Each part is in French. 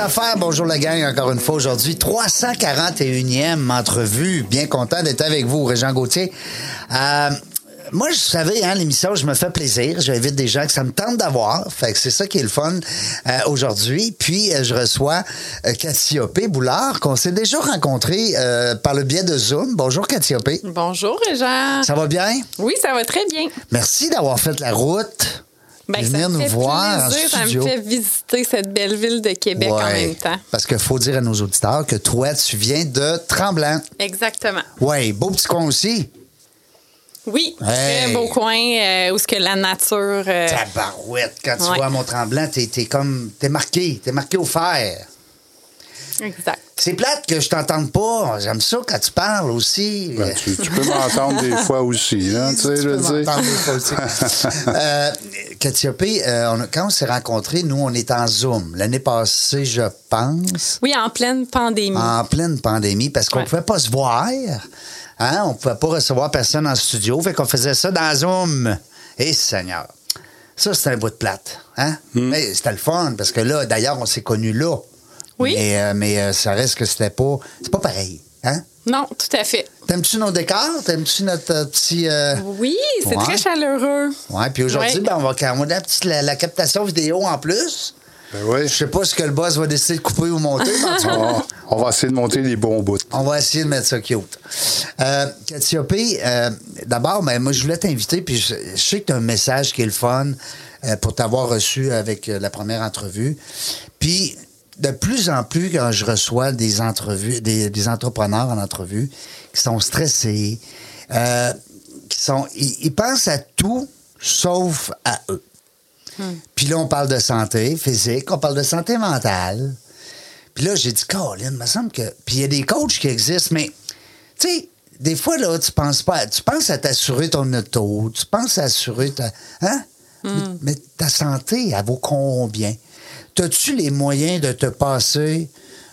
Affaires, bonjour la gang, encore une fois aujourd'hui, 341e entrevue. Bien content d'être avec vous, Régent Gauthier. Euh, moi, je savais, hein, l'émission, je me fais plaisir. J'invite des gens que ça me tente d'avoir. Fait que c'est ça qui est le fun euh, aujourd'hui. Puis, euh, je reçois euh, Boulard, qu'on s'est déjà rencontré par le biais de Zoom. Bonjour, Cassiopée. Bonjour, Jean. Ça va bien? Oui, ça va très bien. Merci d'avoir fait la route. Ben, me nous voir plaisir, en Ça studio. me fait visiter cette belle ville de Québec en même temps. Parce qu'il faut dire à nos auditeurs que toi, tu viens de Tremblant. Exactement. Oui, beau petit coin aussi. Oui, Hey. très beau coin euh, où ce que la nature. euh, Tabarouette, quand tu Ouais. vois Mont-Tremblant, t'es, t'es comme. T'es marqué, t'es marqué au fer. Exact. C'est plate que je t'entende pas. J'aime ça quand tu parles aussi. Ben, tu, tu peux m'entendre des fois aussi, là, tu sais, Tu je peux veux dire. m'entendre des fois aussi. euh, euh, on quand on s'est rencontrés, nous, on est en Zoom. L'année passée, je pense, Oui, en pleine pandémie. en pleine pandémie, parce qu'on Ouais. pouvait pas se voir. Hein? On pouvait pas recevoir personne en studio. Fait qu'on faisait ça dans Zoom. Et Seigneur. Ça, c'était un bout de plate. Hein? Mais c'était le fun, parce que là, d'ailleurs, on s'est connus là. Oui. Mais, euh, mais euh, ça reste que c'était pas. C'est pas pareil. Hein? Non, tout à fait. T'aimes-tu nos décors? T'aimes-tu notre euh, petit. euh, Oui, c'est Ouais. très chaleureux. Ouais, puis aujourd'hui, Ouais. ben, on va on a la, petite, la, la captation vidéo en plus. Ben oui. Je sais pas ce que le boss va décider de couper ou monter, mais en tout cas, On, on va essayer de monter les bons bouts. on va essayer de mettre ça cute. Euh, Cassiopée, euh, d'abord, ben, moi, je voulais t'inviter, puis je, je sais que tu as un message qui est le fun euh, pour t'avoir reçu avec euh, la première entrevue. Puis, de plus en plus, quand je reçois des entrevues, des, des entrepreneurs en entrevue qui sont stressés, euh, qui sont, ils, ils pensent à tout sauf à eux. Puis là, on parle de santé physique, on parle de santé mentale. Puis là, j'ai dit, Colin, il me semble que. Puis il y a des coachs qui existent, mais, tu sais, des fois, là, tu penses pas. Tu penses à t'assurer ton auto, tu penses à assurer ta. Hein? Mais, mais ta santé, elle vaut combien? As-tu les moyens de te passer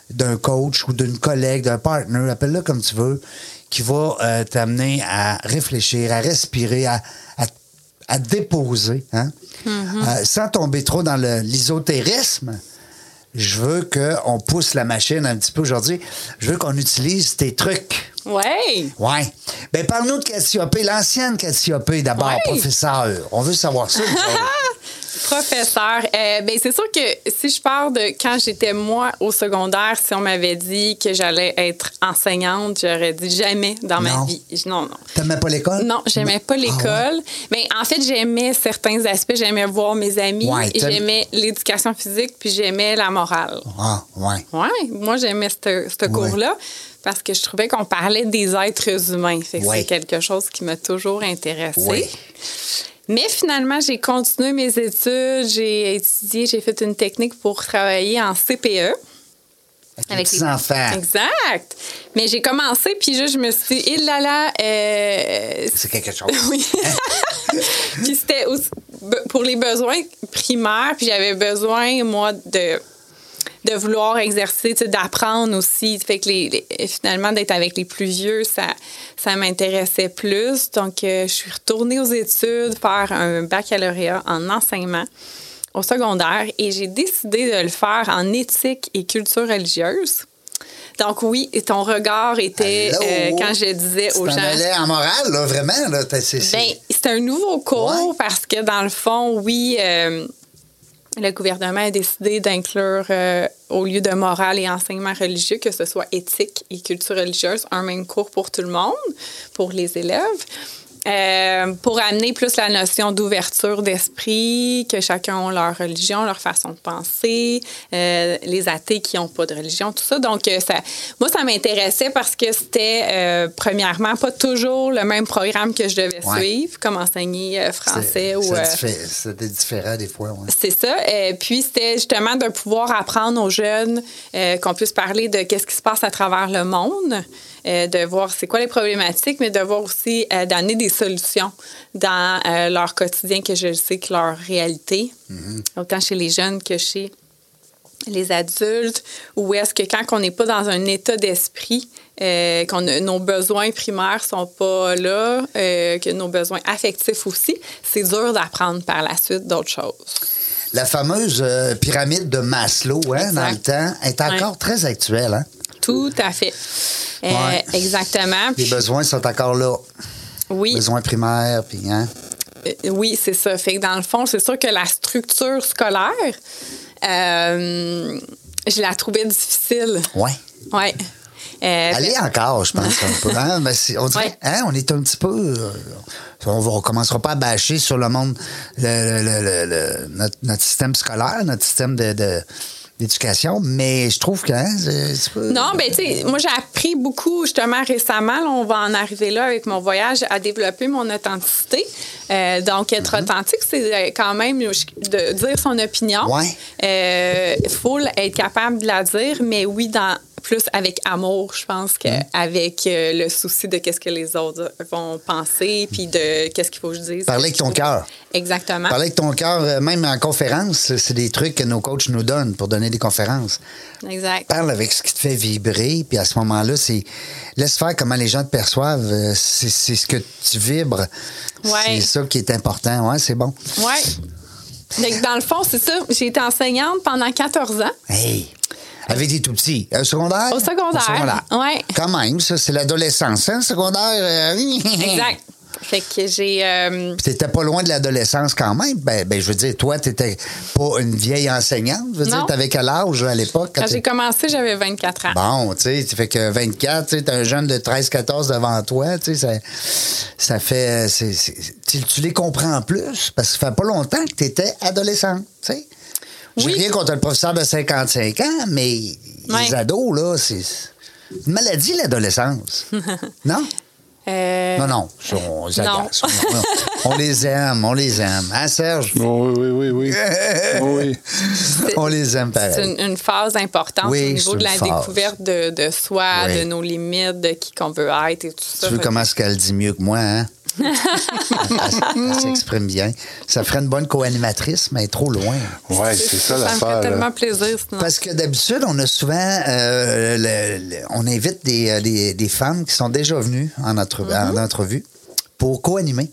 d'un coach ou d'une collègue, d'un partner, appelle-le comme tu veux, qui va euh, t'amener à réfléchir, à respirer, à, à, à déposer, hein? Euh, sans tomber trop dans l'ésotérisme je veux qu'on pousse la machine un petit peu aujourd'hui. Je veux qu'on utilise tes trucs. Ouais. Ouais. Ben, parle-nous de Cassiopée, l'ancienne Cassiopée d'abord, Ouais. professeur. On veut savoir ça. Professeur, euh, ben c'est sûr que si je pars de quand j'étais moi au secondaire, si on m'avait dit que j'allais être enseignante, j'aurais dit jamais dans Non. ma vie. Non, non. T'aimais pas l'école? Non, j'aimais pas Ah ouais? l'école. Mais en fait, j'aimais certains aspects. J'aimais voir mes amis. Ouais, j'aimais l'éducation physique, puis j'aimais la morale. Ah, ouais. Ouais, moi j'aimais ce ce cours-là parce que je trouvais qu'on parlait des êtres humains. Fait que Ouais. c'est quelque chose qui m'a toujours intéressée. Mais finalement, j'ai continué mes études, j'ai étudié, j'ai fait une technique pour travailler en CPE. Avec les petits-enfants. Exact. Mais j'ai commencé, puis juste, je me suis dit, il là là, euh, C'est quelque chose. oui. puis c'était pour les besoins primaires, puis j'avais besoin, moi, de de vouloir exercer, d'apprendre aussi. Fait que les, les- finalement, d'être avec les plus vieux, ça, ça m'intéressait plus. Donc, euh, je suis retournée aux études, faire un baccalauréat en enseignement au secondaire et j'ai décidé de le faire en éthique et culture religieuse. Donc oui, et ton regard était, euh, quand je disais aux gens... allais en morale, là, vraiment. Là, c'est- c'est- Ben, c'est un nouveau cours Ouais. parce que dans le fond, oui, euh, le gouvernement a décidé d'inclure euh, au lieu de morale et enseignement religieux que ce soit éthique et culture religieuse un même cours pour tout le monde, pour les élèves. Euh, pour amener plus la notion d'ouverture d'esprit, que chacun a leur religion, leur façon de penser, euh, les athées qui n'ont pas de religion, tout ça. Donc, euh, ça, moi, ça m'intéressait parce que c'était, euh, premièrement, pas toujours le même programme que je devais Ouais. suivre, comme enseigner français ou... C'était différent des fois. ouais. c'est ça. Euh, puis c'était justement de pouvoir apprendre aux jeunes qu'on puisse parler de qu'est-ce qui se passe à travers le monde, euh, de voir c'est quoi les problématiques, mais de voir aussi euh, d'amener des solutions dans euh, leur quotidien que je sais que leur réalité, autant chez les jeunes que chez les adultes, ou est-ce que quand on n'est pas dans un état d'esprit, euh, a- nos besoins primaires sont pas là, euh, que nos besoins affectifs aussi, c'est dur d'apprendre par la suite d'autres choses. La fameuse euh, pyramide de Maslow, hein, dans le temps, est encore Ouais. très actuelle. Hein? Tout à fait. Euh, Ouais. Exactement. Les Puis, besoins sont encore là. oui, Besoins primaires, puis hein? euh, oui, c'est ça. Fait que dans le fond, c'est sûr que la structure scolaire, euh, je la trouvais difficile. Ouais. Ouais. Euh, est encore, je pense, un peu. Hein? Mais on, dirait, Ouais. hein, on est un petit peu. euh, on ne commencera pas à bâcher sur le monde, le- le- le- le- notre, notre système scolaire, notre système de. de- d'éducation, mais je trouve que hein, Non, ben tu sais, moi j'ai appris beaucoup justement récemment. là, on va en arriver là avec mon voyage à développer mon authenticité. Euh, donc être Mhm. authentique, c'est euh, quand même de dire son opinion. Ouais. Il faut être capable de la dire, mais oui, dans plus avec amour, je pense qu'avec le souci de qu'est-ce que les autres vont penser, puis de qu'est-ce qu'il faut que je dise. Parler avec ton cœur. Exactement. Parler avec ton cœur, euh, même en conférence, c'est des trucs que nos coachs nous donnent pour donner des conférences. Exact. Parle avec ce qui te fait vibrer, puis à ce moment-là, c'est laisse faire comment les gens te perçoivent. euh, C'est ce que tu vibres. Ouais. C'est ça qui est important. Ouais, c'est bon. Oui. Donc, dans le fond, c'est ça. J'ai été enseignante pendant 14 ans. Hey! Avec des tout petits. Un secondaire? Au secondaire, ouais. Quand même, ça, c'est l'adolescence, hein, secondaire? euh, Exact. Fait que j'ai. euh, t'étais pas loin de l'adolescence quand même. Ben, ben, je veux dire, toi, t'étais pas une vieille enseignante. Je veux dire, Non. t'avais quel âge à l'époque? quand quand j'ai commencé, j'avais 24 ans. Bon, tu sais, tu fais que 24, tu sais, t'as un jeune de 13-14 devant toi, tu sais, ça, ça fait... tu, tu les comprends plus, parce que ça fait pas longtemps que t'étais adolescente, tu sais. J'ai Oui. rien contre le professeur de 55 ans, mais Ouais. les ados, là, c'est une maladie, l'adolescence. non? Euh, Non, non, ça, on les Non. agace. On, on les aime, on les aime. Hein, Serge? Oui, oui, oui, oui. oui. On les aime C'est pareil. une, une phase importante Oui, au c'est niveau de la phase. découverte de, de soi, Oui. de nos limites, de qui qu'on veut être et tout ça. Tu veux comment est-ce qu'elle dit mieux que moi, hein? Elle elle s'exprime bien. Ça ferait une bonne co-animatrice, mais trop loin. Oui, c'est ça Ça me l'affaire. ferait là. tellement plaisir sinon. Parce que d'habitude, on a souvent. euh, le- le- on invite des, euh, des- des femmes qui sont déjà venues en, entre- Mm-hmm. en entrevue pour co-animer.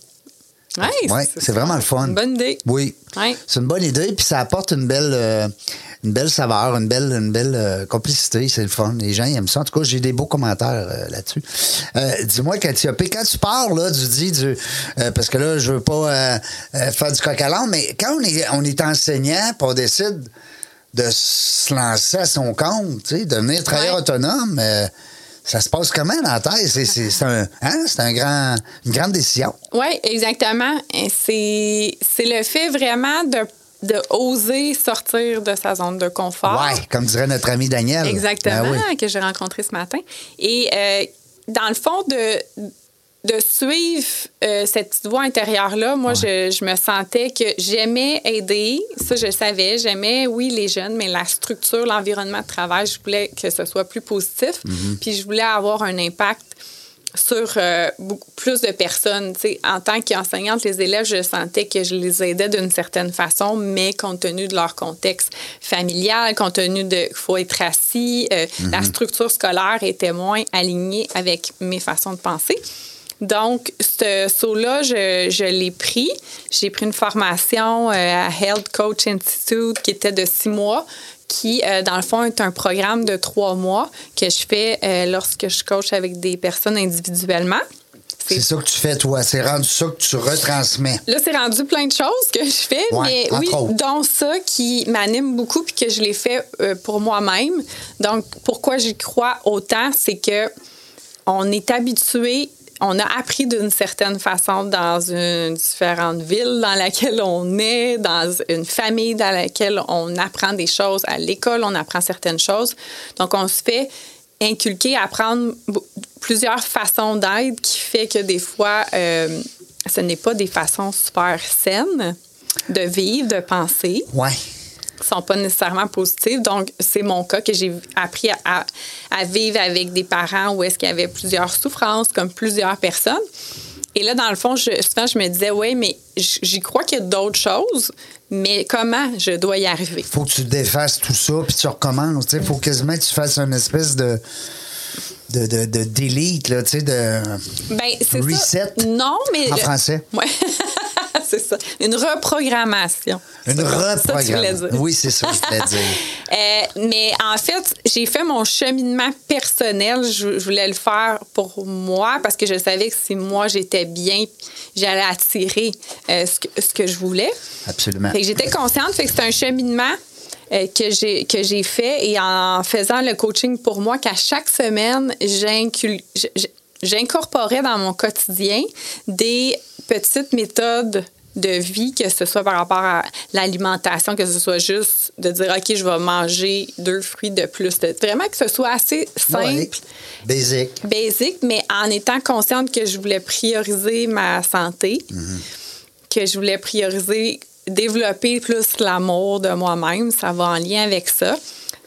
Ouais, Ouais, c'est vraiment le fun. Une bonne idée. Oui. Ouais. C'est une bonne idée, puis ça apporte une belle, euh, une belle saveur, une belle, une belle euh, complicité. C'est le fun. Les gens ils aiment ça. En tout cas, j'ai des beaux commentaires euh, là-dessus. Euh, Dis-moi, Katia P, quand tu parles, là, tu dis du. euh, parce que là, je veux pas faire du coq à mais quand on est, on est enseignant, on décide de se lancer à son compte, devenir travailleur Ouais. autonome, ça se passe comment dans la tête? C'est un, hein? c'est un grand, une grande décision. Oui, exactement. C'est le fait vraiment de, de oser sortir de sa zone de confort. Ouais, comme dirait notre ami Daniel. Exactement, Ben oui. que j'ai rencontré ce matin. Et euh, dans le fond, de, de suivre euh, cette petite voix intérieure-là, moi, je, je me sentais que j'aimais aider. Ça, je le savais. J'aimais, oui, les jeunes, mais la structure, l'environnement de travail, je voulais que ce soit plus positif. Mm-hmm. Puis je voulais avoir un impact sur euh, beaucoup plus de personnes. En tant qu'enseignante, les élèves, je sentais que je les aidais d'une certaine façon, mais compte tenu de leur contexte familial, compte tenu de qu'il faut être assis, euh, la structure scolaire était moins alignée avec mes façons de penser. Donc, ce saut-là, je, je l'ai pris. J'ai pris une formation euh, à Health Coach Institute qui était de six mois, qui, euh, dans le fond, est un programme de trois mois que je fais euh, lorsque je coach avec des personnes individuellement. C'est ça que tu fais, toi. C'est rendu ça que tu retransmets. Là, c'est rendu plein de choses que je fais, Ouais, mais oui, autres. dont ça qui m'anime beaucoup puis que je l'ai fait euh, pour moi-même. Donc, pourquoi j'y crois autant, c'est que on est habitué on a appris d'une certaine façon dans une différente ville dans laquelle on est, dans une famille dans laquelle on apprend des choses. À l'école, on apprend certaines choses. Donc, on se fait inculquer, apprendre plusieurs façons d'être qui fait que des fois, euh, ce n'est pas des façons super saines de vivre, de penser. Ouais. Sont pas nécessairement positives. Donc, c'est mon cas que j'ai appris à, à vivre avec des parents où est-ce qu'il y avait plusieurs souffrances, comme plusieurs personnes. Et là, dans le fond, je, souvent, je me disais, oui, mais j'y crois qu'il y a d'autres choses, mais comment je dois y arriver? faut que tu défasses tout ça, puis tu recommences. Il faut quasiment que tu fasses une espèce de, de, de, de delete, là, tu sais, de... Ben, Reset. ça. Non, mais. En le- français. Ouais. c'est ça. Une reprogrammation. Une reprogrammation. Oui, c'est ça que je voulais dire. Euh, mais en fait, j'ai fait mon cheminement personnel. Je, je voulais le faire pour moi parce que je savais que si moi j'étais bien, j'allais attirer euh, ce, que, ce que je voulais. Absolument. J'étais consciente, fait que c'est un cheminement euh, que j'ai que j'ai fait et en faisant le coaching pour moi qu'à chaque semaine j'incorporais dans mon quotidien des petites méthodes de vie, que ce soit par rapport à l'alimentation, que ce soit juste de dire, OK, je vais manger deux fruits de plus. De- Vraiment que ce soit assez simple Ouais. Basic. basic, mais en étant consciente que je voulais prioriser ma santé, que je voulais prioriser, développer plus l'amour de moi-même, ça va en lien avec ça.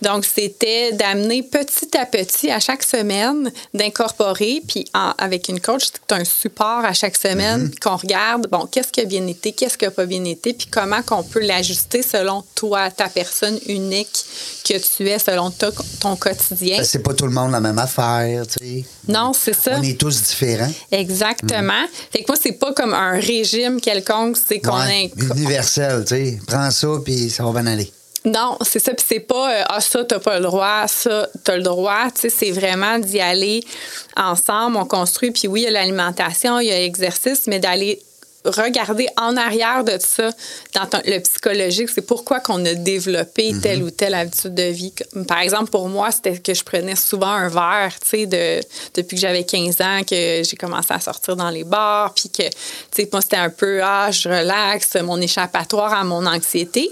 Donc, c'était d'amener petit à petit, à chaque semaine, d'incorporer, puis en- avec une coach, c'est un support à chaque semaine, qu'on regarde, bon, qu'est-ce qui a bien été, qu'est-ce qui n'a pas bien été, puis comment qu'on peut l'ajuster selon toi, ta personne unique que tu es, selon ton quotidien. Ben, C'est pas tout le monde la même affaire, tu sais. Non, c'est ça. On est tous différents. Exactement. Fait que moi, c'est pas comme un régime quelconque, c'est qu'on Ouais, inc- Universel, tu sais. Prends ça, puis ça va bien aller. Non, c'est ça. Puis c'est pas euh, ah ça t'as pas le droit, ça t'as le droit. Tu sais, c'est vraiment d'y aller ensemble. On construit. Puis oui, il y a l'alimentation, il y a l'exercice, mais d'aller regarder en arrière de ça dans ton- le psychologique, c'est pourquoi qu'on a développé telle ou telle habitude de vie. Par exemple, pour moi, c'était que je prenais souvent un verre, tu sais, de, depuis que j'avais 15 ans, que j'ai commencé à sortir dans les bars, puis que, tu sais, moi, c'était un peu, ah, je relaxe, mon échappatoire à mon anxiété.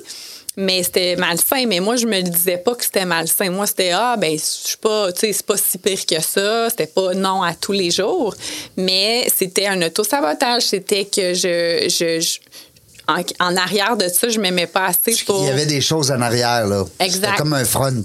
Mais c'était malsain. Mais moi, je me le disais pas que c'était malsain. Moi, c'était ah, ben, je suis pas, tu sais, c'est pas si pire que ça. C'était pas non à tous les jours. Mais c'était un auto-sabotage. C'était que je. je, je- en, en arrière de ça, je m'aimais pas assez pour. Il y avait des choses en arrière, là. Exact. C'était comme un front.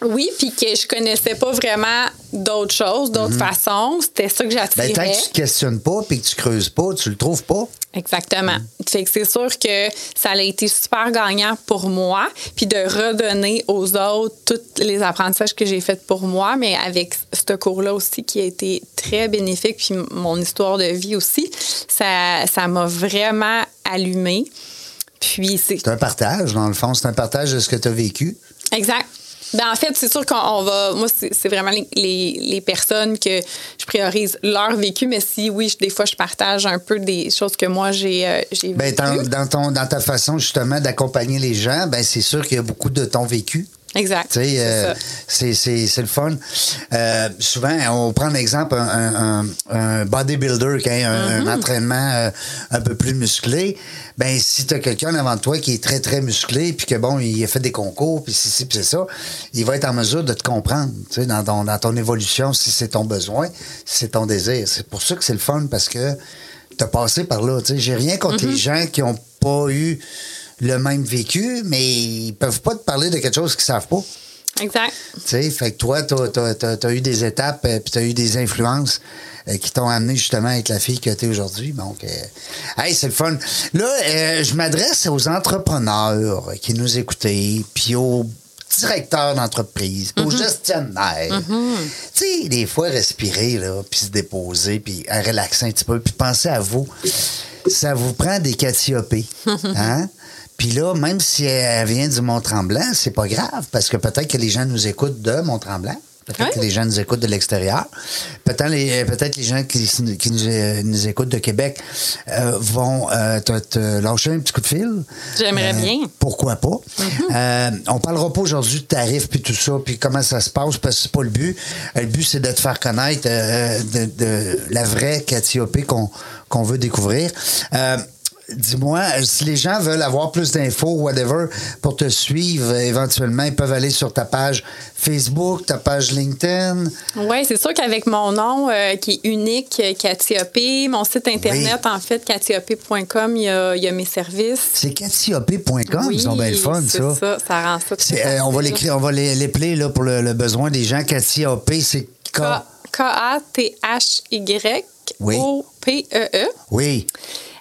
Oui, puis que je connaissais pas vraiment d'autres choses, d'autres façons. C'était ça que j'attirais. Ben, tant que tu te questionnes pas, puis que tu creuses pas, tu le trouves pas. Exactement. Fait que c'est sûr que ça a été super gagnant pour moi, puis de redonner aux autres tous les apprentissages que j'ai faits pour moi, mais avec ce cours-là aussi qui a été très bénéfique, puis mon histoire de vie aussi, ça ça m'a vraiment allumé. Puis c'est C'est un partage, dans le fond. C'est un partage de ce que tu as vécu. Exact. Ben, en fait, c'est sûr qu'on on va. Moi, c'est vraiment les, les- les personnes que je priorise leur vécu, mais si oui, je- des fois, je partage un peu des choses que moi, j'ai euh, Ben, dans, vécues. dans ton, dans ta façon, justement, d'accompagner les gens, ben, c'est sûr qu'il y a beaucoup de ton vécu. Exact. C'est euh, c'est c'est- c'est le fun. Euh, souvent, on prend l'exemple un, un, un- bodybuilder qui a un, un entraînement euh, un peu plus musclé. Ben, si tu as quelqu'un devant toi qui est très, très musclé, puis que bon, il a fait des concours, puis si, si, puis c'est ça, il va être en mesure de te comprendre, tu sais, dans ton, dans ton évolution, si c'est ton besoin, si c'est ton désir. C'est pour ça que c'est le fun, parce que tu as passé par là. Tu sais, j'ai rien contre les gens qui ont pas eu le même vécu, mais ils peuvent pas te parler de quelque chose qu'ils savent pas. Exact. Tu sais, fait que toi, tu as, eu des étapes euh, puis tu as eu des influences euh, qui t'ont amené justement à être la fille que tu es aujourd'hui. Donc, euh, hey, c'est le fun. Là, euh, je m'adresse aux entrepreneurs qui nous écoutent, puis aux directeurs d'entreprise, aux gestionnaires. Tu sais, des fois, respirer, là, puis se déposer, puis relaxer un petit peu, puis penser à vous. Ça vous prend des catiopées. Hein? Puis là, même si elle vient du Mont-Tremblant, c'est pas grave, parce que peut-être que les gens nous écoutent de Mont-Tremblant. Peut-être que les gens nous écoutent de l'extérieur. Peut-être les, peut-être les gens qui, qui nous, euh, nous écoutent de Québec euh, vont euh, te, te lâcher un petit coup de fil. J'aimerais Euh, bien. Pourquoi pas? Euh, on parlera pas aujourd'hui de tarifs puis tout ça, puis comment ça se passe, parce que c'est pas le but. Euh, Le but, c'est de te faire connaître euh, de, de la vraie Cathy qu'on qu'on veut découvrir. Dis-moi, euh, si les gens veulent avoir plus d'infos, whatever, pour te suivre, euh, éventuellement, ils peuvent aller sur ta page Facebook, ta page LinkedIn. Oui, c'est sûr qu'avec mon nom euh, qui est unique, Cathyopé, mon site internet, en fait, cathyopé.com, il y a, il y a mes services. C'est cathyopé.com, oui, ils sont bien le fun, c'est ça. ça. Ça rend ça très euh, on va l'écrire, on va les- l'épeler là, pour le, le besoin des gens. AP, c'est K. K-A-T-H-Y-O-P-E-E. Oui.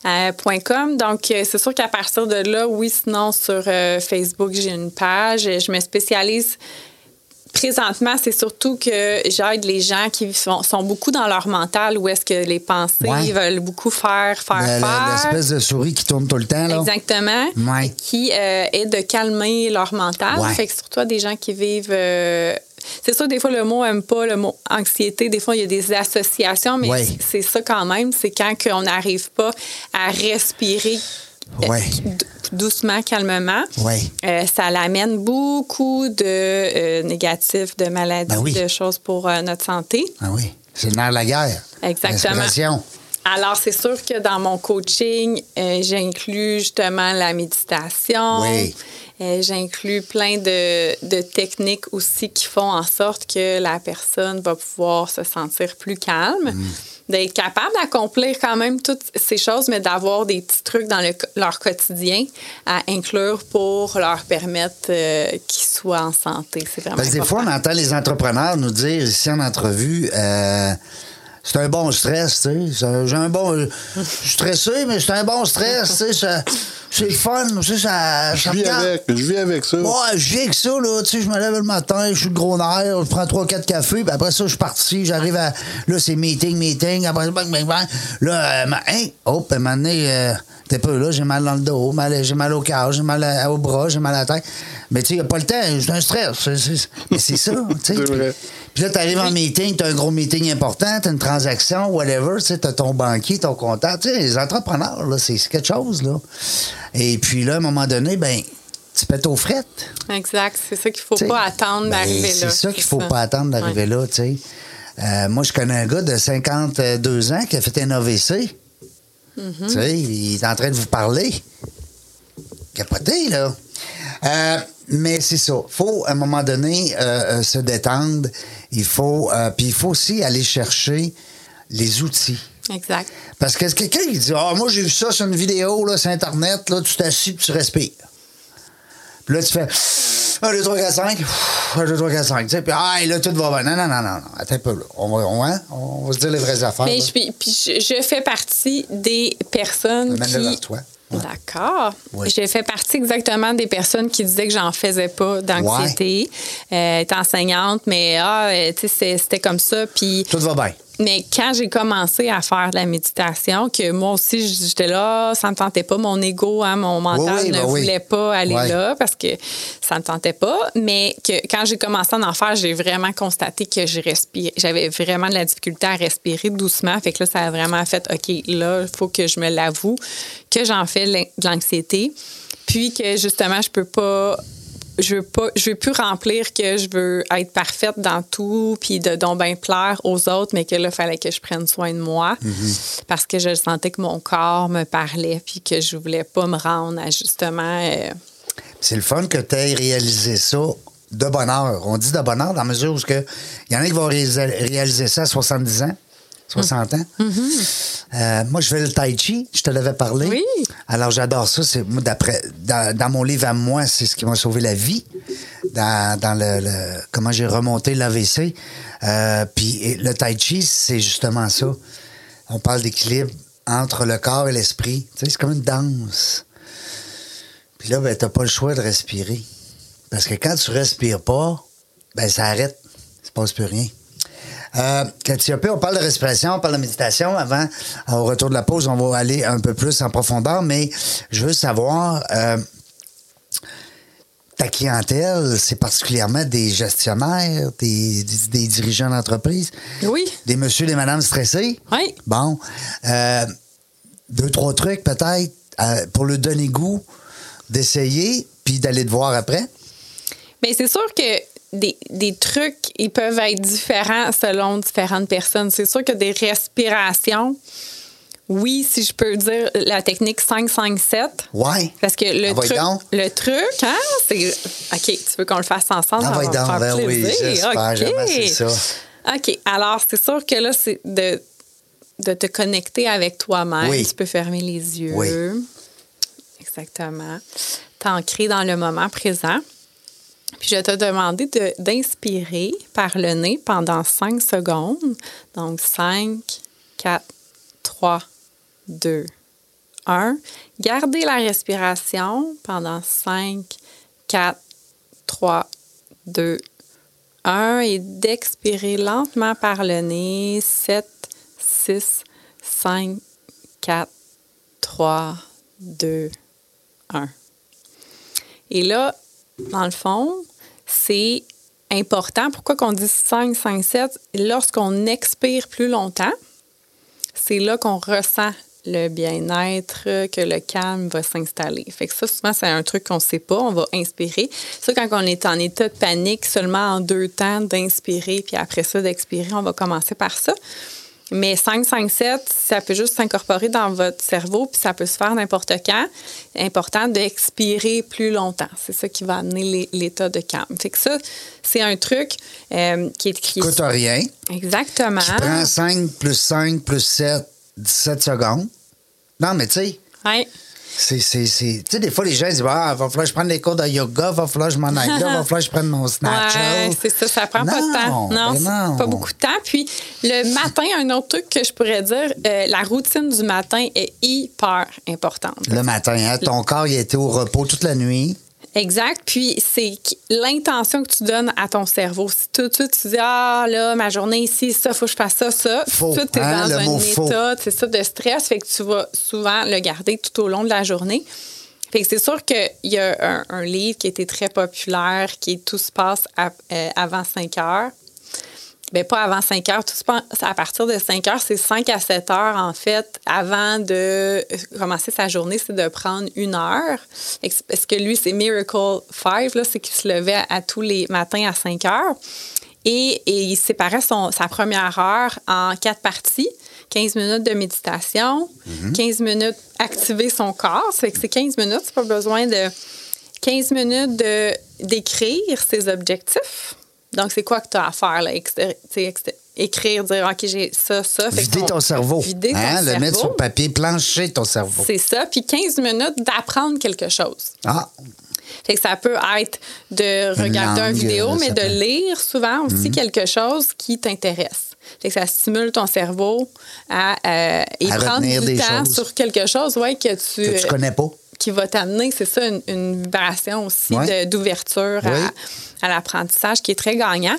Euh. Donc, euh, c'est sûr qu'à partir de là, oui, sinon, sur euh, Facebook, j'ai une page. Je me spécialise. Présentement, c'est surtout que j'aide les gens qui sont, sont beaucoup dans leur mental où est-ce que les pensées Ouais. veulent beaucoup faire, faire, Le- faire. L'espèce de souris qui tourne tout le temps, là. Exactement. Ouais. Qui euh, est de calmer leur mental. Ouais. Fait que surtout des gens qui vivent. euh, c'est sûr, des fois, le mot aime pas, le mot anxiété, des fois, il y a des associations, mais Ouais. c'est ça quand même. C'est quand on n'arrive pas à respirer euh, Ouais. doucement, calmement. Ouais. Euh, ça l'amène beaucoup de euh, négatifs, de maladies, Ben oui. de choses pour euh, notre santé. Ah oui. C'est le nerf de la guerre. Exactement. Alors, c'est sûr que dans mon coaching, j'inclus justement la méditation. Oui. Euh, j'inclus plein de, de techniques aussi qui font en sorte que la personne va pouvoir se sentir plus calme, Mm. d'être capable d'accomplir quand même toutes ces choses, mais d'avoir des petits trucs dans le- leur quotidien à inclure pour leur permettre euh, qu'ils soient en santé. C'est vraiment Parce que des fois, on entend les entrepreneurs nous dire ici en entrevue, euh, c'est un bon stress, tu sais. J'ai un bon. Je suis stressé, mais c'est un bon stress, tu sais. C'est fun, tu sais, ça. Je vis avec, je vis avec ça. Ouais, je viens avec ça, là. Tu sais, je me lève le matin, je suis le gros nerf, je prends 3-4 cafés, puis après ça, je suis parti, j'arrive à. Là, c'est meeting, meeting, après bang, bang, bang. Là, euh, hein, hop, à un moment donné, euh, t'es peu là, j'ai mal dans le dos, mal, j'ai mal au cœur, j'ai mal à- au bras, j'ai mal à la tête. Mais tu sais, y a pas le temps, c'est un stress. C'est- c'est- Mais c'est ça, tu sais. C'est Puis- vrai. Puis là, t'arrives en meeting, t'as un gros meeting important, t'as une transaction, whatever, tu sais, t'as ton banquier, ton comptable. Tu sais, les entrepreneurs, là, c'est c'est quelque chose, là. Et puis là, à un moment donné, ben, tu pètes aux frettes. Exact. C'est ça qu'il ne faut T'sais, pas attendre ben, d'arriver là. C'est ça qu'il faut ça. pas attendre d'arriver Ouais. là, tu sais. Euh, moi, je connais un gars de 52 ans qui a fait un AVC. Tu sais, il est en train de vous parler. Capoté, là. Euh, mais c'est ça. faut, à un moment donné, euh, euh, se détendre. Il faut... euh, Puis il faut aussi aller chercher les outils. Exact. Parce que quelqu'un qui dit Ah, moi, j'ai vu ça sur une vidéo, là, sur Internet, là, tu t'assis tu respires. Puis là, tu fais 1, 2, 3, 4, 5. 1, 2, 3, 4, 5. Tu sais, puis ah, là, tout va bien. Non, non, non, non, non. Attends un peu, là. On va, on, hein? on va se dire les vraies affaires. Mais je, puis, je, je fais partie des personnes Amène-le qui. vers toi. Ouais. D'accord. Oui. Je fais partie exactement des personnes qui disaient que j'en faisais pas d'anxiété. Euh, être enseignante, mais ah, c'était comme ça. Puis Tout va bien. Mais quand j'ai commencé à faire de la méditation, que moi aussi, j'étais là, ça me tentait pas, mon ego, hein, mon mental Oui, oui, ne ben oui. voulait pas aller là parce que ça me tentait pas. Mais que quand j'ai commencé à en faire, j'ai vraiment constaté que je respirais. J'avais vraiment de la difficulté à respirer doucement. Fait que là, ça a vraiment fait, OK, là, il faut que je me l'avoue que j'en fais de l'anxiété. Puis que justement, je peux pas je veux pas je veux plus remplir que je veux être parfaite dans tout puis de donc bien plaire aux autres mais que là il fallait que je prenne soin de moi. Parce que je sentais que mon corps me parlait puis que je voulais pas me rendre à justement euh, C'est le fun que tu aies réalisé ça de bonne heure. On dit de bonne heure dans la mesure où il y en a qui vont réaliser ça à 70 ans, 60 ans. Euh, moi, je fais le tai chi, je te l'avais parlé. Oui. Alors, j'adore ça. C'est, d'après, dans, dans mon livre à moi, c'est ce qui m'a sauvé la vie. Dans, dans le, le- comment j'ai remonté l'AVC. Euh, puis le tai chi, c'est justement ça. On parle d'équilibre entre le corps et l'esprit. Tu sais, c'est comme une danse. Puis là, ben, t'as pas le choix de respirer. Parce que quand tu respires pas, ben, ça arrête. Il se passe plus rien. Euh, Cathyopée, on parle de respiration, on parle de méditation. Avant, au retour de la pause, on va aller un peu plus en profondeur, mais je veux savoir, euh, ta clientèle, c'est particulièrement des gestionnaires, des, des- des dirigeants d'entreprise, Oui. des monsieur, des madames stressés. Oui. Bon. Euh, deux, trois trucs peut-être euh, pour le donner goût d'essayer puis d'aller te voir après? Mais c'est sûr que des, des trucs, ils peuvent être différents selon différentes personnes. C'est sûr que des respirations, oui, si je peux dire la technique 5-5-7. Ouais. Parce que le Ah, truc, donc. le truc, hein, c'est. OK, tu veux qu'on le fasse ensemble? Ah, ça va donc, ben oui, plaisir. j'espère, OK. jamais c'est ça. OK, alors c'est sûr que là, c'est de, de te connecter avec toi-même. Oui. Tu peux fermer les yeux. Oui. Exactement. T'ancrer dans le moment présent. Puis je vais te demander de- d'inspirer par le nez pendant 5 secondes. Donc 5, 4, 3, 2, 1. Gardez la respiration pendant 5, 4, 3, 2, 1 et d'expirer lentement par le nez. 7, 6, 5, 4, 3, 2, 1. Et là, dans le fond, c'est important. Pourquoi qu'on dit 5, 5, 7? Lorsqu'on expire plus longtemps, c'est là qu'on ressent le bien-être, que le calme va s'installer. Fait que ça, souvent, c'est un truc qu'on ne sait pas. On va inspirer. Ça, quand on est en état de panique, seulement en deux temps d'inspirer, puis après ça, d'expirer, on va commencer par ça. Mais 5, 5, 7, ça peut juste s'incorporer dans votre cerveau, puis ça peut se faire n'importe quand. Important d'expirer plus longtemps. C'est ça qui va amener l'état de calme. Fait que ça, c'est un truc euh, qui est... Qui Coûte rien. Exactement. Tu prends 5 plus 5 plus 7, 17 secondes. Non, mais tu sais, Ouais. C'est. c'est- c'est- Tu sais, des fois, les gens disent Ah, va falloir que je prenne des cours de yoga, va falloir que je m'en aille là, va falloir que je prenne mon Snapchat. Ouais, c'est ça, ça prend pas de temps. Non, ben non. pas beaucoup de temps. Puis le matin, un autre truc que je pourrais dire, euh, la routine du matin est hyper importante. Le matin, hein, ton corps, il a été au repos toute la nuit. Exact. Puis c'est l'intention que tu donnes à ton cerveau. Si tout de suite tu dis ah là ma journée ici ça faut que je fasse ça ça, Faux, tout est hein, dans un état c'est ça de stress fait que tu vas souvent le garder tout au long de la journée. Fait que c'est sûr qu'il y a un, un livre qui été très populaire qui est Tout se passe à- euh, avant 5 heures. Ben, pas avant 5 heures. Tout à partir de 5 heures, c'est 5 à 7 heures, en fait, avant de euh, commencer sa journée, c'est de prendre une heure. Parce que lui, c'est Miracle 5, là, c'est qu'il se levait à, à tous les matins à 5 heures. Et, et il séparait son, sa première heure en quatre parties. 15 minutes de méditation, 15 minutes activer son corps. Ça fait que c'est 15 minutes, c'est pas besoin de 15 minutes de, d'écrire ses objectifs. Donc, c'est quoi que tu as à faire? Là? Exté- exté- écrire, dire, OK, j'ai ça, ça. Fait Vider ton cerveau. Vider ton Hein, Le cerveau. mettre sur papier, plancher ton cerveau. C'est ça. Puis 15 minutes d'apprendre quelque chose. Ah, Fait que ça peut être de regarder une langue, vidéo, euh, mais de peut- Mhm. lire souvent aussi quelque chose qui t'intéresse. Fait que ça stimule ton cerveau à, euh, et À prendre du temps choses. sur quelque chose ouais, que tu, que tu euh, connais pas. Qui va t'amener, c'est ça, une, une vibration aussi Ouais. d'ouverture Oui. à, à l'apprentissage qui est très gagnant.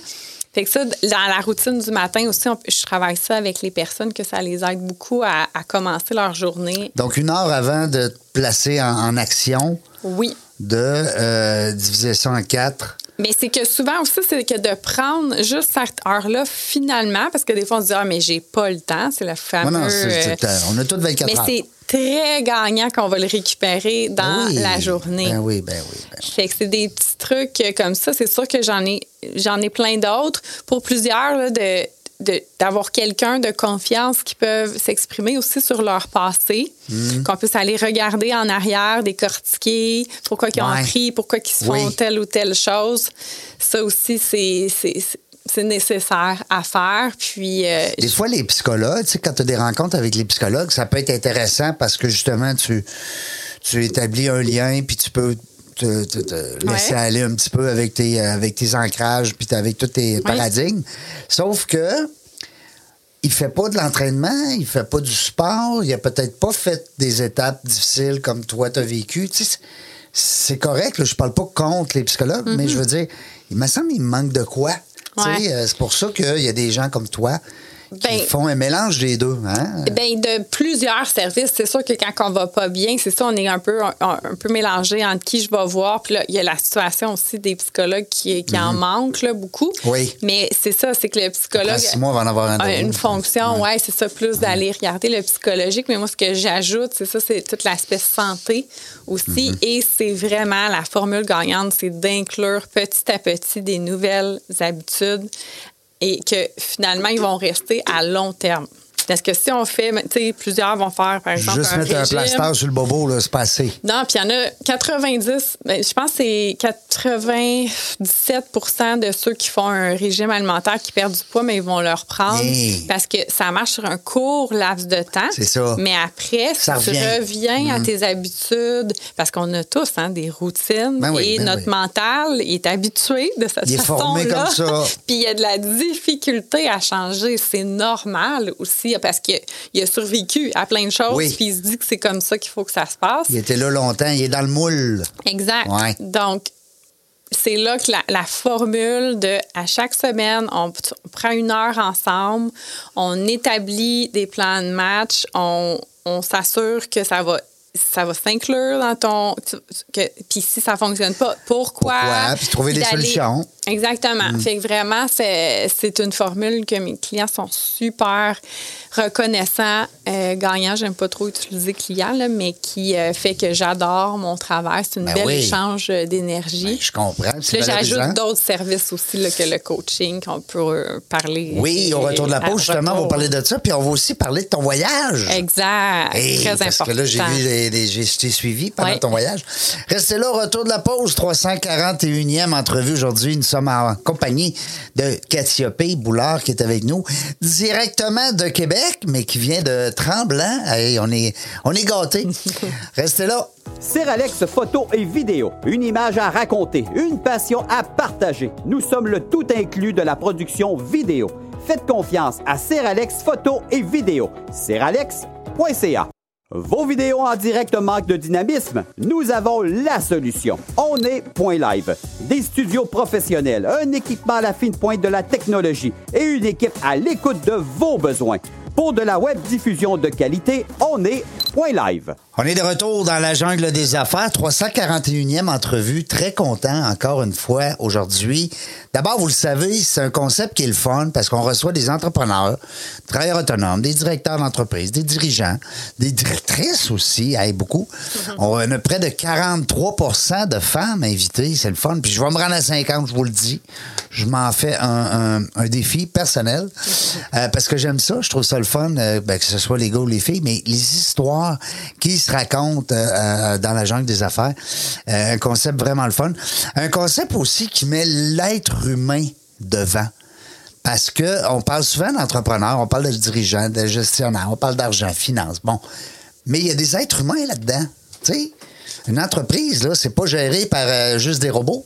Fait que ça, dans la routine du matin aussi, on- je travaille ça avec les personnes que ça les aide beaucoup à, à commencer leur journée. Donc, une heure avant de te placer en, en action, Oui. de euh, diviser ça en quatre. Mais c'est que souvent aussi, c'est que de prendre juste cette heure-là finalement, parce que des fois, on se dit, ah, mais j'ai pas le temps, c'est la Non, fameuse. non, c'est- c'est- euh, on a toutes 24 mais heures. c'est très gagnant qu'on va le récupérer dans Ben oui. la journée. Ben oui, ben oui. ben oui. Fait que c'est des petits trucs euh, comme ça. C'est sûr que j'en ai, j'en ai plein d'autres. Pour plusieurs, là, de, d'avoir quelqu'un de confiance qui peuvent s'exprimer aussi sur leur passé, Mm. qu'on puisse aller regarder en arrière, décortiquer pourquoi ils ont Ouais. appris, pourquoi ils se font Oui. telle ou telle chose. Ça aussi, c'est, c'est, nécessaire à faire. Puis, euh, Des fois, les psychologues, tu sais, quand tu as des rencontres avec les psychologues, ça peut être intéressant parce que justement, tu, tu établis un lien, puis tu peux te, te- te laisser Ouais. aller un petit peu avec tes, avec tes ancrages, puis avec tous tes paradigmes. Sauf que il fait pas de l'entraînement, il fait pas du sport, il a peut-être pas fait des étapes difficiles comme toi tu as vécu. Tu sais, c'est- correct, là, je parle pas contre les psychologues, mais je veux dire, il me semble qu'il manque de quoi. Ouais. euh, C'est pour ça qu'il y a des gens comme toi Ben- font un mélange des deux. Hein? Ben, de plusieurs services. C'est sûr que quand on va pas bien, c'est ça, on est un peu, un, un peu mélangé entre qui je vais voir. Puis là, il y a la situation aussi des psychologues qui, qui en manquent là, beaucoup. Mhm. Oui. Mais c'est ça, c'est que le psychologue. Six mois, on va en avoir un a une fonction, ouais, c'est ça, plus d'aller regarder le psychologique. Mais moi, ce que j'ajoute, c'est ça, c'est tout l'aspect santé aussi. Mhm. Et c'est vraiment la formule gagnante, c'est d'inclure petit à petit des nouvelles habitudes et que finalement, ils vont rester à long terme. Parce que si on fait, tu sais, plusieurs vont faire, par exemple, Juste un mettre un plaster sur le bobo, là, c'est passé. Non, puis il y en a 90, ben, je pense que c'est 97% de ceux qui font un régime alimentaire qui perdent du poids, mais ils vont le reprendre parce que ça marche sur un court laps de temps. C'est ça. Mais après, Ça tu revient. Reviens à tes habitudes, parce qu'on a tous hein, des routines Ben oui, et ben notre oui. mental est habitué de cette Il est façon-là. formé comme ça. Puis il y a de la difficulté à changer. C'est normal aussi parce qu'il a survécu à plein de choses. Oui. Puis il se dit que c'est comme ça qu'il faut que ça se passe. Il était là longtemps, il est dans le moule. Exact. Ouais. Donc, c'est là que la, la formule de à chaque semaine, on, prend une heure ensemble, on établit des plans de match, on, on s'assure que ça va ça va s'inclure dans ton puis si ça fonctionne pas pourquoi? Pourquoi? Puis trouver des solutions. Exactement fait que vraiment c'est une formule que mes clients sont super reconnaissants euh, gagnants j'aime pas trop utiliser client là, mais qui euh, fait que j'adore mon travail c'est une Ben belle oui. échange euh, d'énergie Ben, je comprends. j'ajoute d'autres services aussi là, que le coaching qu'on peut euh, parler. Oui, au retour de la pause, justement, on va parler de ça. Puis on va aussi parler de ton voyage. Exact. Hey, Très parce important. que là, j'ai vu, les- les- j'ai suivi pendant ton voyage. Restez là, au retour de la pause, 341e entrevue aujourd'hui. Nous sommes en compagnie de Cassiopée Boulard qui est avec nous, directement de Québec, mais qui vient de Tremblant. Hey, on est, on est gâtés. Restez là. Seralex photo et vidéo, une image à raconter, une passion à partager. Nous sommes le tout inclus de la production vidéo. Faites confiance à Seralex photo et vidéo. Seralex.ca. Vos vidéos en direct manquent de dynamisme? Nous avons la solution. On est Point Live. Des studios professionnels, un équipement à la fine pointe de la technologie et une équipe à l'écoute de vos besoins. Pour de la web diffusion de qualité, on est Point Live. On est de retour dans la jungle des affaires. 341e entrevue. Très content, encore une fois, aujourd'hui. D'abord, vous le savez, c'est un concept qui est le fun parce qu'on reçoit des entrepreneurs, travailleurs autonomes, des directeurs d'entreprise, des dirigeants, des directrices aussi, hey, beaucoup. On a près de 43% de femmes invitées. C'est le fun. Puis je vais me rendre à 50, je vous le dis. Je m'en fais un, un- un défi personnel euh, parce que j'aime ça. Je trouve ça le euh, ben, que ce soit les gars ou les filles, mais les histoires qui se racontent euh, euh, dans la jungle des affaires. Un concept vraiment le fun. Un concept aussi qui met l'être humain devant. Parce que on parle souvent d'entrepreneurs, on parle de dirigeants, de gestionnaires, on parle d'argent, finance. Bon. Mais il y a des êtres humains là-dedans. Une entreprise, là, c'est pas géré par juste des robots.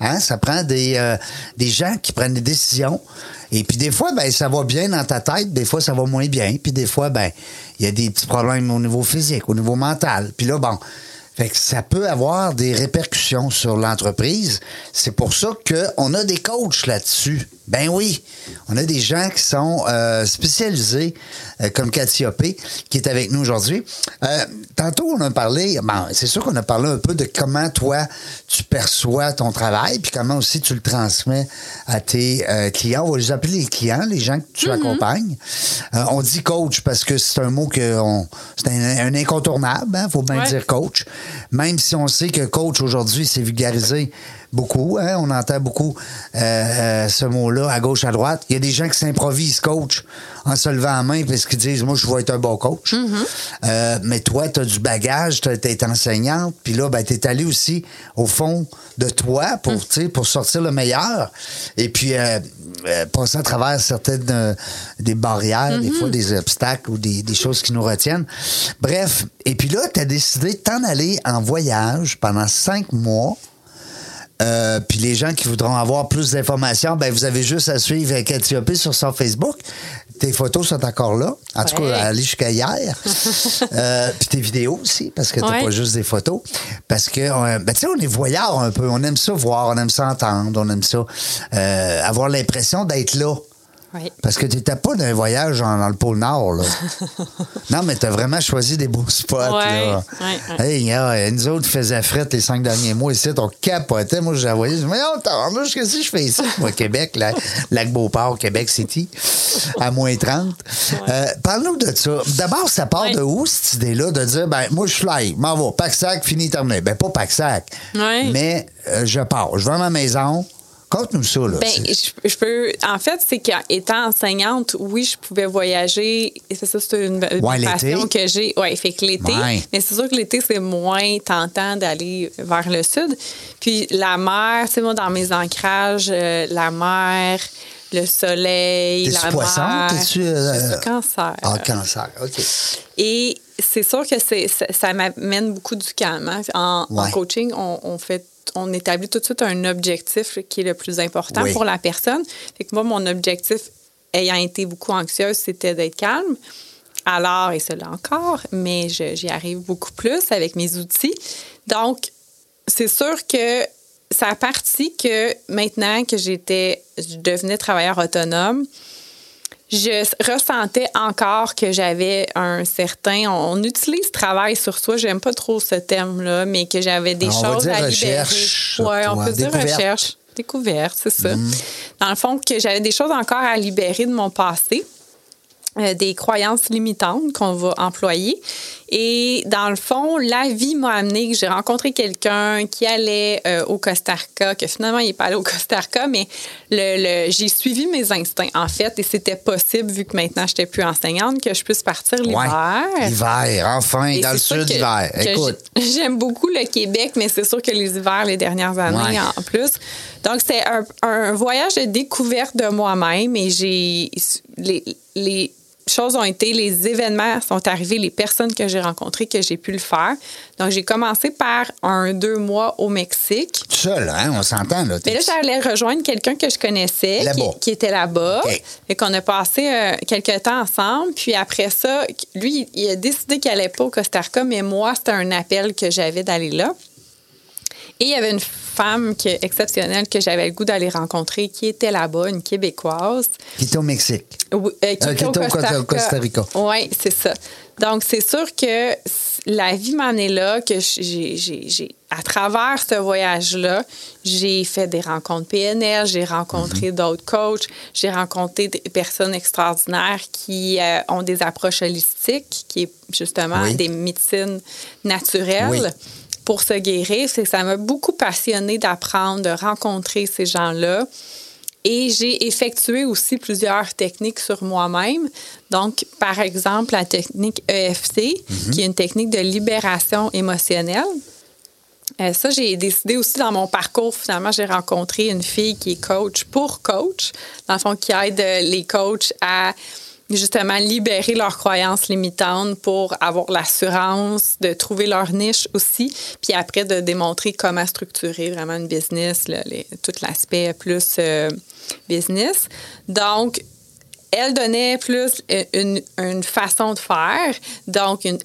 Hein? Ça prend des, euh, des gens qui prennent des décisions. Et puis des fois, ben, ça va bien dans ta tête, des fois, ça va moins bien. Puis des fois, ben, il y a des petits problèmes au niveau physique, au niveau mental. Puis là, bon, fait que ça peut avoir des répercussions sur l'entreprise. C'est pour ça qu'on a des coachs là-dessus. Ben oui, on a des gens qui sont euh, spécialisés, euh, comme Cathy Hoppé, qui est avec nous aujourd'hui. Euh, tantôt, on a parlé, bon, c'est sûr qu'on a parlé un peu de comment toi, tu perçois ton travail, puis comment aussi tu le transmets à tes clients. On va les appeler les clients, les gens que tu accompagnes. Euh, on dit coach parce que c'est un mot que on- c'est un, un incontournable, hein, faut bien Ouais. dire coach. Même si on sait que coach aujourd'hui, c'est vulgarisé beaucoup, hein, on entend beaucoup euh, euh, ce mot-là à gauche, à droite. Il y a des gens qui s'improvisent coach en se levant la main parce qu'ils disent Moi, je vais être un bon coach. Euh, mais toi, tu as du bagage, tu été enseignante, puis là, ben, tu es allé aussi au fond de toi pour, sais, pour sortir le meilleur. Et puis, passer à travers certaines des barrières, des fois des obstacles ou des, des choses qui nous retiennent. Bref, et puis là, tu as décidé de t'en aller en voyage pendant cinq mois. Euh, puis les gens qui voudront avoir plus d'informations, ben vous avez juste à suivre Cathy sur son Facebook. Tes photos sont encore là. En tout cas, aller jusqu'à hier. Euh, puis tes vidéos aussi, parce que t'as Ouais. pas juste des photos. Parce que, euh, ben, tu sais, on est voyeurs un peu. On aime ça voir, on aime ça entendre, on aime ça euh, avoir l'impression d'être là. Oui. Parce que tu n'étais pas d'un voyage dans le pôle Nord, là. non, mais tu as vraiment choisi des beaux spots, Ouais, là. ouais, ouais. Hey, nous autres faisaient fret les cinq derniers mois ici, on capotait. Moi, je la voyais. Je me disais, qu'est-ce que je fais ici? Moi, Québec, là, lac Beauport, Québec City, à moins 30. Euh, Parle-nous de ça. D'abord, ça part de où, cette idée-là, de dire, ben, moi, je fly, m'en va, pack-sac, fini, terminé. Ben, pas pack-sac, mais euh, je pars. Je vais à ma maison. Conte-nous ça, là. Ben, C'est- je, je peux. En fait, c'est qu'étant enseignante, oui, je pouvais voyager. Et c'est ça, c'est une, une Ouais, passion que j'ai. Oui, fait que l'été. Ouais. Mais c'est sûr que l'été, c'est moins tentant d'aller vers le sud. Puis la mer, tu sais, moi, dans mes ancrages, euh, la mer, le soleil, la poisson? mer. T'es-tu, euh, cancer. Ah, cancer, OK. Et c'est sûr que c'est, ça, ça m'amène beaucoup du calme. hein. En, coaching, on, on fait on établit tout de suite un objectif qui est le plus important Oui. pour la personne. Fait que moi, mon objectif, ayant été beaucoup anxieuse, c'était d'être calme. Alors, et cela encore, mais j'y arrive beaucoup plus avec mes outils. Donc, c'est sûr que ça a parti que maintenant que j'étais, je devenais travailleur autonome, je ressentais encore que j'avais un certain. On utilise travail sur soi, j'aime pas trop ce terme-là, mais que j'avais des On choses à recherche, libérer. Ouais, on peut dire recherche. Découverte, c'est ça. Mm. Dans le fond, que j'avais des choses encore à libérer de mon passé. euh, des croyances limitantes qu'on va employer. Et dans le fond, la vie m'a amené que j'ai rencontré quelqu'un qui allait euh, au Costa Rica, que finalement, il n'est pas allé au Costa Rica, mais le, le- j'ai suivi mes instincts, en fait, et c'était possible, vu que maintenant, je n'étais plus enseignante, que je puisse partir l'hiver. Ouais. L'hiver, enfin, Et dans le sud, l'hiver. Écoute. j'ai- J'aime beaucoup le Québec, mais c'est sûr que les hivers, les dernières années, Ouais. en plus. Donc, c'était un, un voyage de découverte de moi-même et j'ai. Les, les choses ont été, les événements sont arrivés, les personnes que j'ai rencontrées, que j'ai pu le faire. Donc, j'ai commencé par un deux mois au Mexique. Seul, hein, on s'entend, là. Mais là, j'allais rejoindre quelqu'un que je connaissais, qui, qui était là-bas. Et qu'on a passé euh, quelques temps ensemble. Puis après ça, lui, il a décidé qu'il n'allait pas au Costa Rica, mais moi, c'était un appel que j'avais d'aller là. Et il y avait une femme exceptionnelle que j'avais le goût d'aller rencontrer qui était là-bas, une Québécoise. Qui est au Mexique. Oui, euh, qui Euh, était au était Costa Costa- Rica. Oui, c'est ça. Donc, c'est sûr que la vie m'en est là, que j'ai, j'ai- j'ai- à travers ce voyage-là, j'ai fait des rencontres PNL, j'ai rencontré Mhm. d'autres coachs, j'ai rencontré des personnes extraordinaires qui euh, ont des approches holistiques, qui est justement Oui. des médecines naturelles. Oui. Pour se guérir, c'est que ça m'a beaucoup passionné d'apprendre, de rencontrer ces gens-là. Et j'ai effectué aussi plusieurs techniques sur moi-même. Donc, par exemple, la technique EFC, qui est une technique de libération émotionnelle. Euh, ça, j'ai décidé aussi dans mon parcours, finalement, j'ai rencontré une fille qui est coach pour coach, dans le fond, qui aide euh, les coachs à justement libérer leurs croyances limitantes pour avoir l'assurance de trouver leur niche aussi, puis après de démontrer comment structurer vraiment une business, tout l'aspect plus euh, business. Donc, elle donnait plus euh, une, une façon de faire. Donc, euh,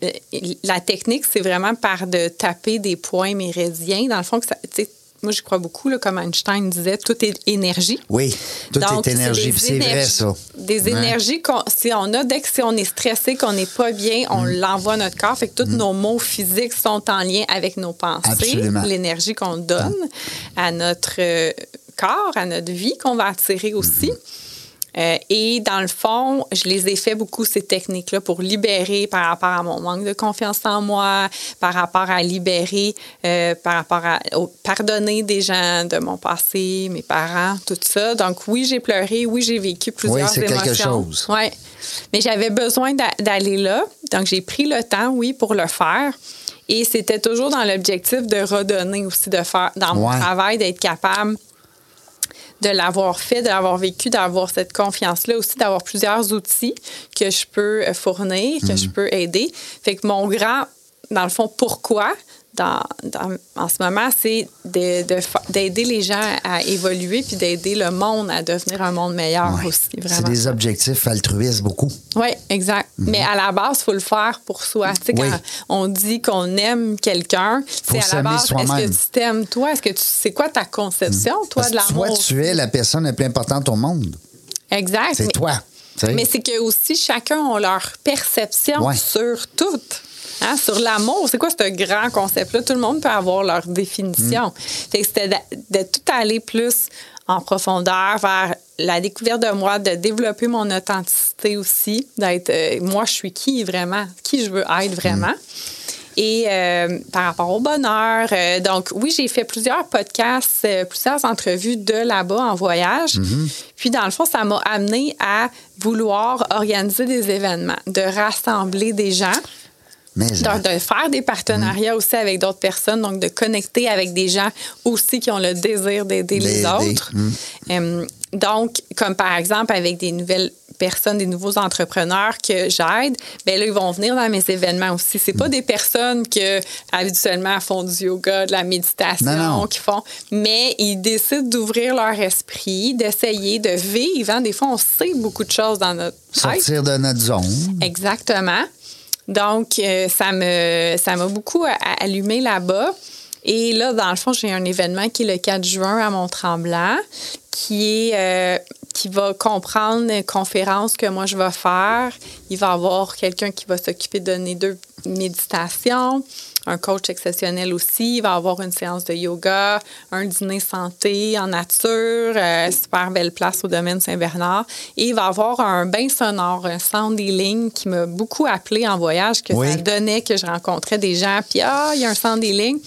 la technique, c'est vraiment par de taper des points méridiens. Dans le fond, que ça, moi, je crois beaucoup, là, comme Einstein disait, tout est énergie. Oui, tout Donc, est énergie. C'est vrai, ça. Des Ouais. énergies qu'on si on a dès que si on est stressé, qu'on n'est pas bien, on Mm. l'envoie à notre corps. Fait que tous nos mots physiques sont en lien avec nos pensées, Absolument. l'énergie qu'on donne à notre euh, corps, à notre vie qu'on va attirer aussi. Euh, et dans le fond, je les ai fait beaucoup, ces techniques-là, pour libérer par rapport à mon manque de confiance en moi, par rapport à libérer, euh, par rapport à au- pardonner des gens de mon passé, mes parents, tout ça. Donc oui, j'ai pleuré, oui, j'ai vécu plusieurs quelque émotions. chose. Ouais. Mais j'avais besoin d'a- d'aller là. Donc j'ai pris le temps, oui, pour le faire. Et c'était toujours dans l'objectif de redonner aussi, de faire dans mon Ouais. travail, d'être capable de l'avoir fait, de l'avoir vécu, d'avoir cette confiance-là aussi, d'avoir plusieurs outils que je peux euh, fournir, que je peux aider. Fait que mon grand, dans le fond, pourquoi dans, dans- en ce moment, c'est d'aider les gens à évoluer puis d'aider le monde à devenir un monde meilleur Ouais. aussi, C'est des objectifs altruistes, beaucoup. Oui, exact. Mais à la base, il faut le faire pour soi. Tu sais, Mhm. Oui. quand on dit qu'on aime quelqu'un, c'est à la base, est-ce que tu t'aimes toi? Est-ce que tu c'est quoi ta conception, toi, Parce de que toi, l'amour? tu es la personne la plus importante au monde. Exact. C'est toi. Mais c'est que aussi chacun a leur perception Ouais. sur tout. Hein, sur l'amour, c'est quoi ce grand concept-là? Tout le monde peut avoir leur définition. Mm. Fait que C'était de, de tout aller plus en profondeur vers la découverte de moi, de développer mon authenticité aussi, d'être euh, moi, je suis qui vraiment, qui je veux être vraiment. Et euh, par rapport au bonheur, euh, donc oui, j'ai fait plusieurs podcasts, plusieurs entrevues de là-bas en voyage. Puis dans le fond, ça m'a amené à vouloir organiser des événements, de rassembler des gens, Mais, de, faire des partenariats aussi avec d'autres personnes, donc de connecter avec des gens aussi qui ont le désir d'aider les autres. Euh, donc, comme par exemple avec des nouvelles personnes, des nouveaux entrepreneurs que j'aide, ben là, ils vont venir dans mes événements aussi. C'est pas des personnes que habituellement font du yoga, de la méditation, Non, non. qui font, mais ils décident d'ouvrir leur esprit, d'essayer de vivre. hein. Des fois, on sait beaucoup de choses dans notre tête. sortir de notre zone. Exactement. Donc, euh, ça me ça m'a beaucoup a- allumé là-bas. Et là, dans le fond, j'ai un événement qui est le 4 juin à Mont-Tremblant, qui est euh, qui va comprendre une conférence que moi je vais faire. Il va y avoir quelqu'un qui va s'occuper de donner deux méditations, un coach exceptionnel aussi. Il va avoir une séance de yoga, un dîner santé en nature, euh, super belle place au domaine Saint-Bernard. Et il va avoir un bain sonore, un sound healing qui m'a beaucoup appelé en voyage, que Oui. ça donnait que je rencontrais des gens. Puis, ah, il y a un sound healing.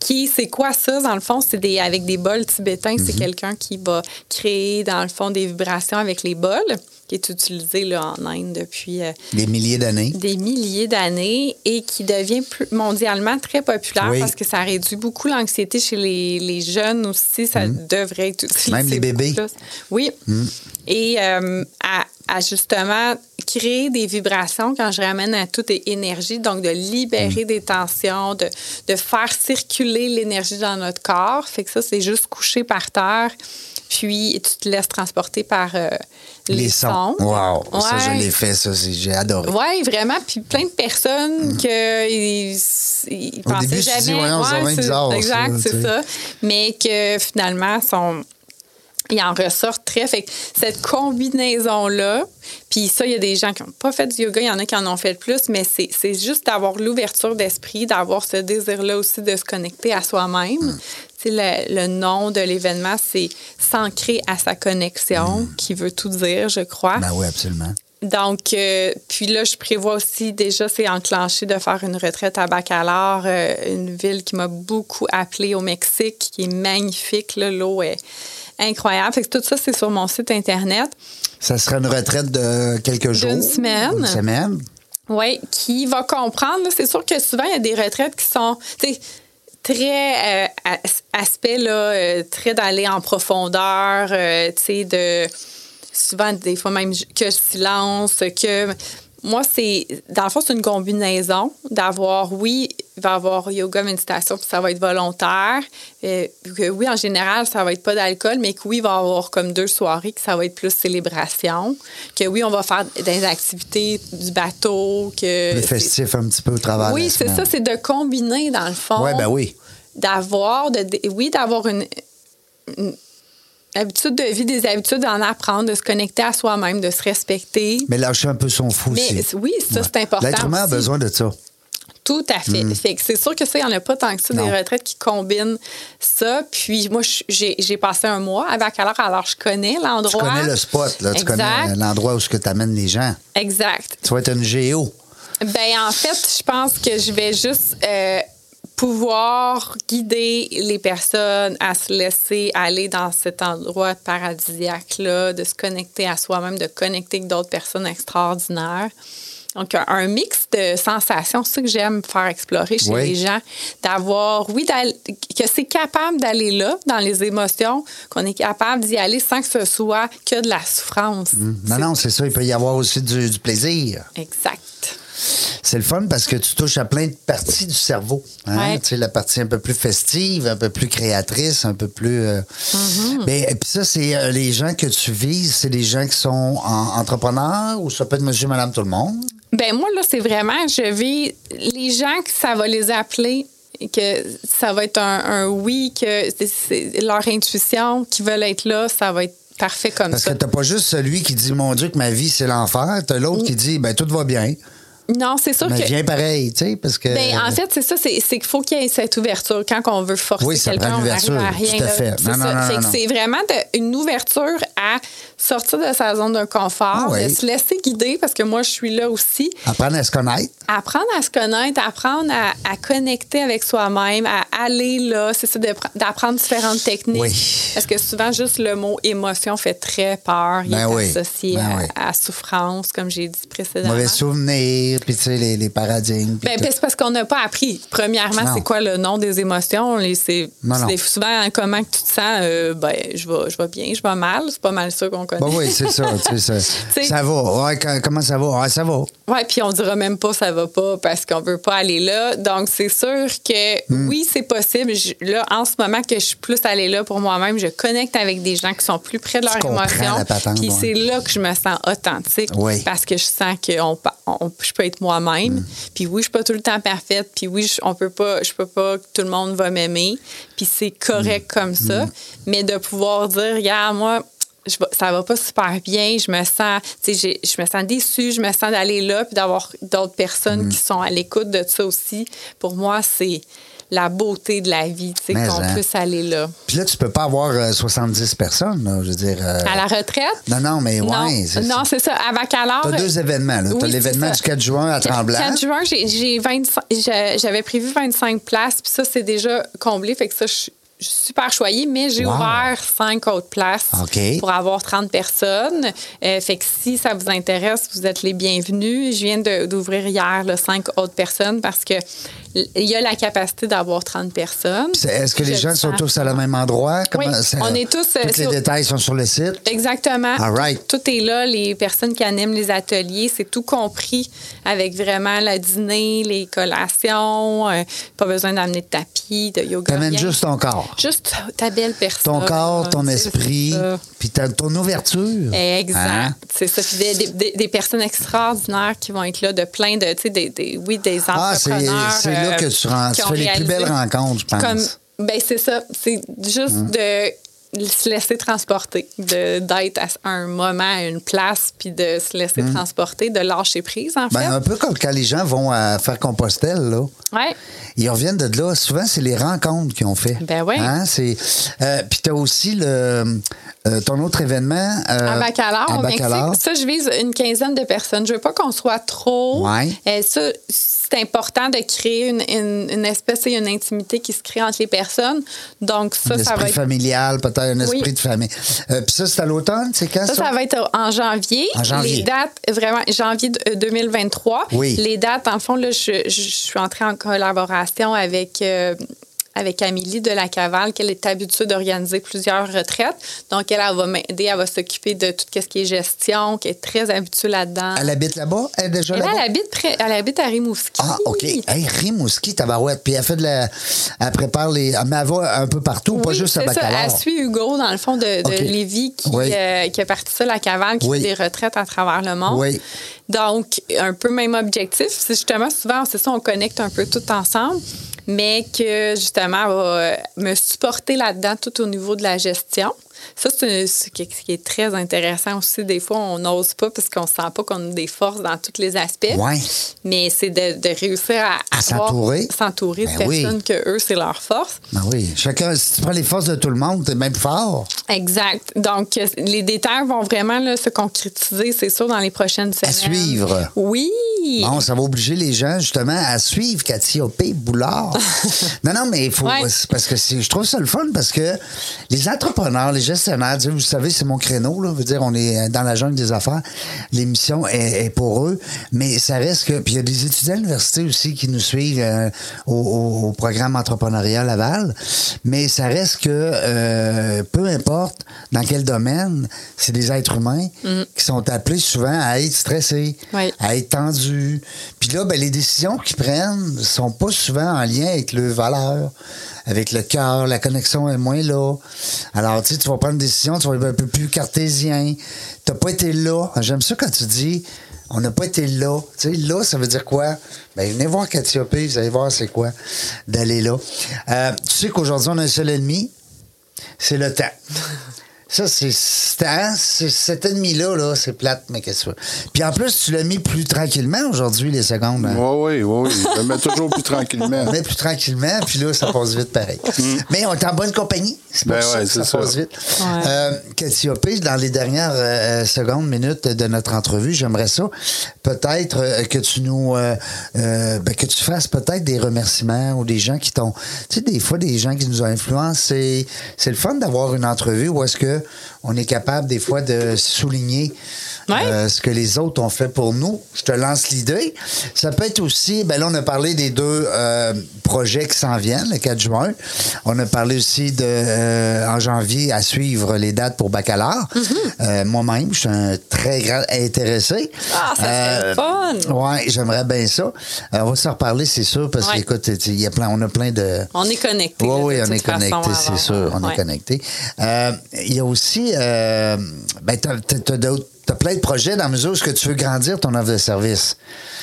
Qui, c'est quoi ça, dans le fond? C'est des, avec des bols tibétains. C'est Mhm. quelqu'un qui va créer, dans le fond, des vibrations avec les bols, qui est utilisé là, en Inde depuis euh, Des milliers d'années. des milliers d'années et qui devient plus- mondialement très populaire Oui. parce que ça réduit beaucoup l'anxiété chez les, les jeunes aussi. Ça devrait être utilisé. Même les bébés. Plus. Oui. Et euh, à, à justement créer des vibrations quand je ramène à toute énergie, donc de libérer Mhm. des tensions, de, de faire circuler l'énergie dans notre corps. Fait que ça, c'est juste coucher par terre. Puis tu te laisses transporter par euh, les, sons. Wow. Ça, je Ouais. l'ai fait, ça. J'ai adoré. Oui, vraiment. Puis plein de personnes que ils, ils Au pensaient début, jamais. dis, Ouais, bizarre, Exact, c'est ça. Mais que finalement, sont ils en ressortent très. Fait que cette combinaison-là, puis ça, il y a des gens qui n'ont pas fait du yoga, il y en a qui en ont fait plus, mais c'est c'est juste d'avoir l'ouverture d'esprit, d'avoir ce désir-là aussi de se connecter à soi-même. Mm. Le, le nom de l'événement, c'est S'ancrer à sa connexion, qui veut tout dire, je crois. Mm. Ben oui, absolument. Donc, euh, puis là, je prévois aussi déjà, c'est enclenché de faire une retraite à Bacalar, euh, une ville qui m'a beaucoup appelée au Mexique, qui est magnifique. L'eau est incroyable. Fait que tout ça, c'est sur mon site Internet. Ça sera une retraite de quelques jours? D'une semaine. Une semaine? Oui, qui va comprendre. C'est sûr que souvent, il y a des retraites qui sont très euh, as- aspect là, euh, très d'aller en profondeur, euh, tu sais, de souvent des fois même que silence, que moi, c'est dans le fond, c'est une combinaison d'avoir, oui, il va y avoir yoga, méditation, puis ça va être volontaire. Euh, que oui, en général, ça va être pas d'alcool, mais que oui, il va y avoir comme deux soirées que ça va être plus célébration. Que oui, on va faire des activités du bateau. Que Le festif un petit peu au de oui, c'est ça, c'est de combiner dans le fond. Oui, ben oui. D'avoir, de, de- oui, d'avoir une, une habitude de vie, des habitudes d'en apprendre, de se connecter à soi-même, de se respecter. Mais lâcher un peu son fou Mais aussi. oui, ça, c'est important L'être humain a besoin de ça. Tout à fait. Mm. Fait que c'est sûr que ça, il n'y en a pas tant que ça, des Non. retraites qui combinent ça. Puis moi, j'ai passé un mois à Bacalar, alors je connais Tu l'endroit. connais le spot, là. Tu connais l'endroit où tu amènes les gens. Exact. Tu vas être une géo. Ben en fait, je pense que je vais juste euh, pouvoir guider les personnes à se laisser aller dans cet endroit paradisiaque-là, de se connecter à soi-même, de connecter avec d'autres personnes extraordinaires. Donc, un, un mix de sensations, c'est ça que j'aime faire explorer chez Oui. les gens, d'avoir, oui, que c'est capable d'aller là, dans les émotions, qu'on est capable d'y aller sans que ce soit que de la souffrance. Non, non, c'est ça. Il peut y avoir aussi du, du plaisir. Exact. C'est le fun parce que tu touches à plein de parties du cerveau. hein? Ouais. Tu sais, la partie un peu plus festive, un peu plus créatrice, un peu plus. euh, Mm-hmm. ben, et puis ça, c'est euh, les gens que tu vises, c'est des gens qui sont en- entrepreneurs ou ça peut être monsieur, madame, tout le monde? Ben moi, là, c'est vraiment, je vis les gens que ça va les appeler, que ça va être un, un oui, que c'est- leur intuition qui veulent être là, ça va être parfait comme Parce ça. que t'as pas juste celui qui dit Mon Dieu, que ma vie, c'est l'enfer. T'as l'autre qui dit Ben, tout va bien. Non, c'est sûr Mais que. viens pareil, tu sais, parce que. Ben, en fait, c'est ça, c'est qu'il faut qu'il y ait cette ouverture. Quand on veut forcer Oui, quelqu'un, on n'arrive à rien. tout à fait. C'est Non, non, ça. non, Fait que c'est vraiment de- une ouverture à sortir de sa zone de confort, Ah oui. de se laisser guider, parce que moi, je suis là aussi. Apprendre à se connaître. Apprendre à se connaître, apprendre à, à connecter avec soi-même, à aller là, c'est ça, d'apprendre différentes techniques. Oui. Parce que souvent, juste le mot émotion fait très peur. Il Ben est oui. associé Ben à, à souffrance, comme j'ai dit précédemment. Mauvais puis tu sais, les, les paradigmes. Ben, c'est parce qu'on n'a pas appris. Premièrement, c'est quoi le nom des émotions? C'est souvent hein, comment que tu te sens. euh, ben, je vais, je vais bien, je vais mal. C'est pas mal ça qu'on connaît. Ben oui, c'est ça. ça, ça va. Ouais, comment ça va? Ouais, ça va. Ouais, puis on dira même pas ça va pas parce qu'on veut pas aller là. Donc c'est sûr que Hmm. oui, c'est possible. Je- là, en ce moment que je suis plus allée là pour moi-même, je connecte avec des gens qui sont plus près de leurs émotions. Puis ouais. c'est là que je me sens authentique Oui. parce que je sens que on- je peux être moi-même. Hmm. Puis oui, je suis pas tout le temps parfaite. Puis oui, je, on peut pas, je peux pas que tout le monde va m'aimer. Puis c'est correct Hmm. comme ça. Mais de pouvoir dire, regarde, moi, je ça va pas super bien, je me sens, je me sens déçue, je me sens d'aller là, puis d'avoir d'autres personnes Mm. qui sont à l'écoute de ça aussi. Pour moi, c'est la beauté de la vie, tu sais, qu'on hein. puisse aller là. Puis là, tu peux pas avoir euh, 70 personnes, là, je veux dire. euh, À la retraite? Non, non, mais non, ouais. non, c'est ça. À Baccalauréat. T'as deux événements. là. T'as Oui, l'événement du ça. 4 juin à Tremblant. 4 juin, j'ai- j'ai 25 j'ai- j'avais prévu 25 places, puis ça, c'est déjà comblé. Fait que ça, je super choyée, mais j'ai Wow. ouvert 5 autres places pour avoir 30 personnes. Euh, fait que si ça vous intéresse, vous êtes les bienvenus. Je viens d'ouvrir hier 5 autres personnes parce que il y a la capacité d'avoir 30 personnes. Est-ce que les gens sont tous à le même endroit? Oui, c'est- on est tous, euh, les détails sont sur le site? Exactement. All right. Tout est là. Les personnes qui animent les ateliers, c'est tout compris avec vraiment le dîner, les collations. euh, pas besoin d'amener de tapis, de yoga. T'amènes juste ton corps. Juste ta belle personne. Ton corps, ton esprit, puis ta- ton ouverture. Exact. Hein? C'est ça. Des, des- personnes extraordinaires qui vont être là, de plein de, tu sais, des, des- oui, des Ah, entrepreneurs. c'est là euh, que tu, rends- fais les plus belles rencontres, je pense. Comme, ben c'est ça. C'est juste Hein? de se laisser transporter, de d'être à un moment, à une place, puis de se laisser transporter, de lâcher prise, en fait. Ben, un peu comme quand les gens vont à faire Compostelle, là. ouais. Ils reviennent de là. Souvent, c'est les rencontres qu'ils ont fait. Ben ouais. Hein? C'est, euh, puis tu as aussi le, euh, ton autre événement. euh, À Bacalar, au Mexique. Ça, je vise une quinzaine de personnes. Je veux pas qu'on soit trop. Ouais. Euh, ça, c'est important de créer une, une, une espèce, a une intimité qui se crée entre les personnes. Donc, ça, un ça va être. familial, peut-être un esprit Oui. de famille. Euh, puis ça, c'est à l'automne, c'est quand ça? Ça, ça va être en janvier. En janvier. Les dates, vraiment, janvier de- euh, 2023. Oui. Les dates, en fond, là, je, je- je suis entrée en collaboration avec. euh, avec Amélie de la Cavale, qu'elle est habituée d'organiser plusieurs retraites. Donc, elle, elle va m'aider, elle va s'occuper de tout ce qui est gestion, qui est très habituée là-dedans. Elle habite là-bas? Elle est déjà là-bas? elle habite, près, elle habite à Rimouski. Ah, OK. Hey, Rimouski, tabarouette. Puis elle fait de la. Elle prépare les. Elle va un peu partout, pas juste à. Bacalar. Elle suit Hugo, dans le fond, de, de. Lévis, qui, Oui. euh, qui a parti ça, la cavale, qui Oui. fait des retraites à travers le monde. Oui. Donc, un peu même objectif. C'est justement, souvent, c'est ça, on connecte un peu tout ensemble, mais que justement, va euh, me supporter là-dedans tout au niveau de la gestion. Ça, c'est chose qui est très intéressant aussi. Des fois, on n'ose pas parce qu'on ne sent pas qu'on a des forces dans tous les aspects. Ouais. Mais c'est de, de réussir à, À s'entourer. s'entourer de Ben oui. personnes que eux, c'est leur force. Ben oui. Chacun, si tu prends les forces de tout le monde, t'es même fort. Exact. Donc, euh, les détails vont vraiment là, se concrétiser, c'est sûr, dans les prochaines semaines. suivre. Oui. Bon, ça va obliger les gens, justement, à suivre Cathy Opé Boulard. non, non, mais il faut. Ouais. Parce que je trouve ça le fun parce que les entrepreneurs, les gestionnaires, vous savez, c'est mon créneau, là. Dire, on est dans la jungle des affaires. L'émission est, est pour eux. Mais ça reste que. Puis il y a des étudiants à l'université aussi qui nous suivent euh, au, programme entrepreneurial Laval. Mais ça reste que euh, peu importe dans quel domaine, c'est des êtres humains qui sont appelés souvent à être stressés, Oui. à être tendus. Puis là, ben, les décisions qu'ils prennent sont pas souvent en lien avec leurs valeurs, avec le cœur. La connexion est moins là. Alors, tu sais, tu vas prendre une décision, tu vas être un peu plus cartésien. Tu pas été là. J'aime ça quand tu dis on n'a pas été là. Tu sais, là, ça veut dire quoi? Ben, venez voir Cathy Opé, vous allez voir c'est quoi d'aller là. Euh, tu sais qu'aujourd'hui, on a un seul ennemi, c'est le temps. Ça, c'est c'est- hein, c'est- cet ennemi-là, là, c'est plate, mais qu'est-ce que c'est? Puis en plus, tu l'as mis plus tranquillement aujourd'hui, les secondes. hein? Oui, oui, oui. Je le mets toujours plus tranquillement. Est plus tranquillement, puis là, ça passe vite pareil. Mais on est en bonne compagnie. C'est Ben ça ouais, que ça, ça. passe vite. Ouais. Euh, Cassiope, dans les dernières euh, secondes, minutes de notre entrevue, j'aimerais ça. Peut-être euh, que tu nous. euh, euh, ben, que tu fasses peut-être des remerciements ou des gens qui t'ont. Tu sais, des fois, des gens qui nous ont influencé. C'est le fun d'avoir une entrevue où est-ce que on est capable, des fois, de souligner. Ouais. euh, ce que les autres ont fait pour nous. Je te lance l'idée. Ça peut être aussi, ben là, on a parlé des deux euh, projets qui s'en viennent, le 4 juin. On a parlé aussi de, euh, en janvier, à suivre les dates pour Bacalar. Euh, Moi-même, je suis un très grand intéressé. Mm-hmm. Ah, ça serait fun. Ouais, j'aimerais bien ça. On va se reparler, c'est sûr, parce Ouais. qu'écoute, il y a plein, on a plein de. On est connectés. Oui, là, oui, on est connecté, façon, c'est sûr, on Ouais. est connecté. Euh, Il y a aussi, ben, t'as- t'as d'autres- t'as plein de projets dans la mesure où ce que tu veux grandir ton offre de service.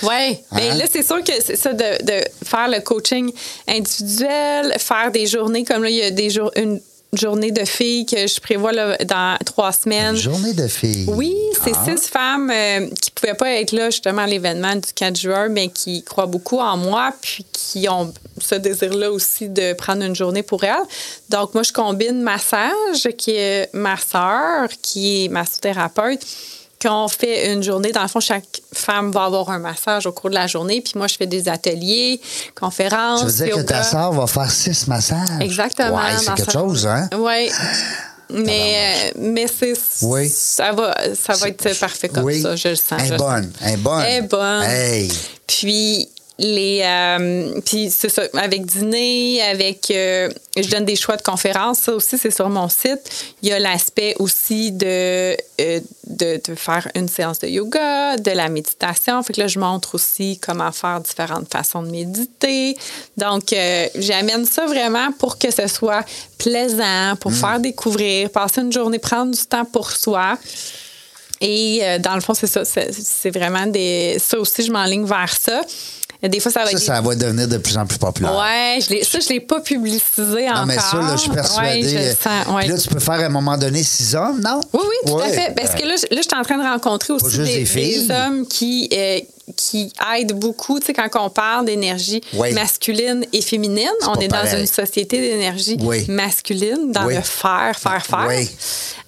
Oui. Mais Hein? là, c'est sûr que c'est ça de, de faire le coaching individuel, faire des journées comme là, il y a des jours, une journée de filles que je prévois là, dans trois semaines. Journée de filles. Oui, c'est Ah. six femmes euh, qui pouvaient pas être là justement à l'événement du 4 juin, mais qui croient beaucoup en moi, puis qui ont ce désir-là aussi de prendre une journée pour elles. Donc, moi, je combine massage, qui est ma sœur, qui est massothérapeute, qu'on fait une journée. Dans le fond, chaque femme va avoir un massage au cours de la journée, puis moi, je fais des ateliers, conférences. Ça veut dire que ta sœur va faire six massages. Exactement. Ouais, c'est quelque chose, hein? Oui. Mais, euh, mais c'est, Oui. ça, va, ça va être parfait comme oui. ça, je le sens. Elle est bonne. Elle est bonne. Elle est bonne. Hey. Puis les euh, puis c'est ça avec dîner avec euh, je donne des choix de conférences ça aussi c'est sur mon site il y a l'aspect aussi de, euh, de de faire une séance de yoga de la méditation fait que là je montre aussi comment faire différentes façons de méditer donc j'amène ça vraiment pour que ce soit plaisant pour faire découvrir passer une journée prendre du temps pour soi et dans le fond, c'est ça. C'est c'est vraiment des. Ça aussi, je m'enligne vers ça. Des fois, ça va Ça, être. ça va devenir de plus en plus populaire. Ouais, je ça, je ne l'ai pas publicisé encore. Non, mais ça, là, je suis persuadée. Ouais, je le sens, ouais. Là, tu peux faire à un moment donné six hommes, non? Oui, oui, tout à fait. Parce que là, je- là, je suis en train de rencontrer aussi des, hommes qui, euh, qui aident beaucoup. Tu sais, quand on parle d'énergie Oui. masculine et féminine, on est dans une société d'énergie Oui. masculine, dans Oui. le faire, faire, faire. Oui.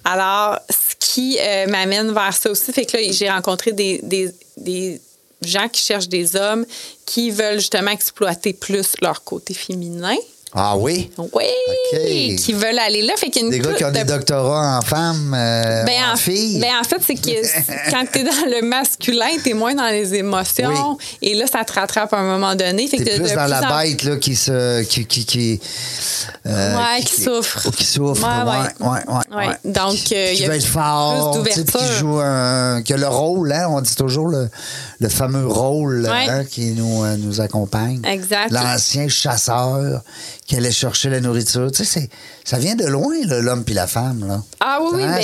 Alors, ce qui euh, m'amène vers ça aussi, fait que là, j'ai rencontré des, des, des gens qui cherchent des hommes qui veulent justement exploiter plus leur côté féminin. Ah oui? Oui, qui veulent aller là. Fait qu'il y a une Des gars qui ont des de doctorats en femmes, euh, ben, en en, filles. ben, en fait, c'est que quand tu es dans le masculin, tu es moins dans les émotions. Et là, ça te rattrape à un moment donné. Fait T'es que plus de dans la en- bête là, qui se. qui, qui, qui, euh, Ouais, qui souffre. oh, Qui souffre. Ouais, Ouais, ouais, ouais. Ouais. ouais. Donc, qui, euh, il y a veut être fort, plus qui joue un. qui a le rôle, hein, on dit toujours le, le fameux rôle hein, qui nous, nous accompagne. Exact. L'ancien chasseur qui allait chercher la nourriture. Tu sais, ça vient de loin, l'homme puis la femme. Là. Ah oui, oui, Hein,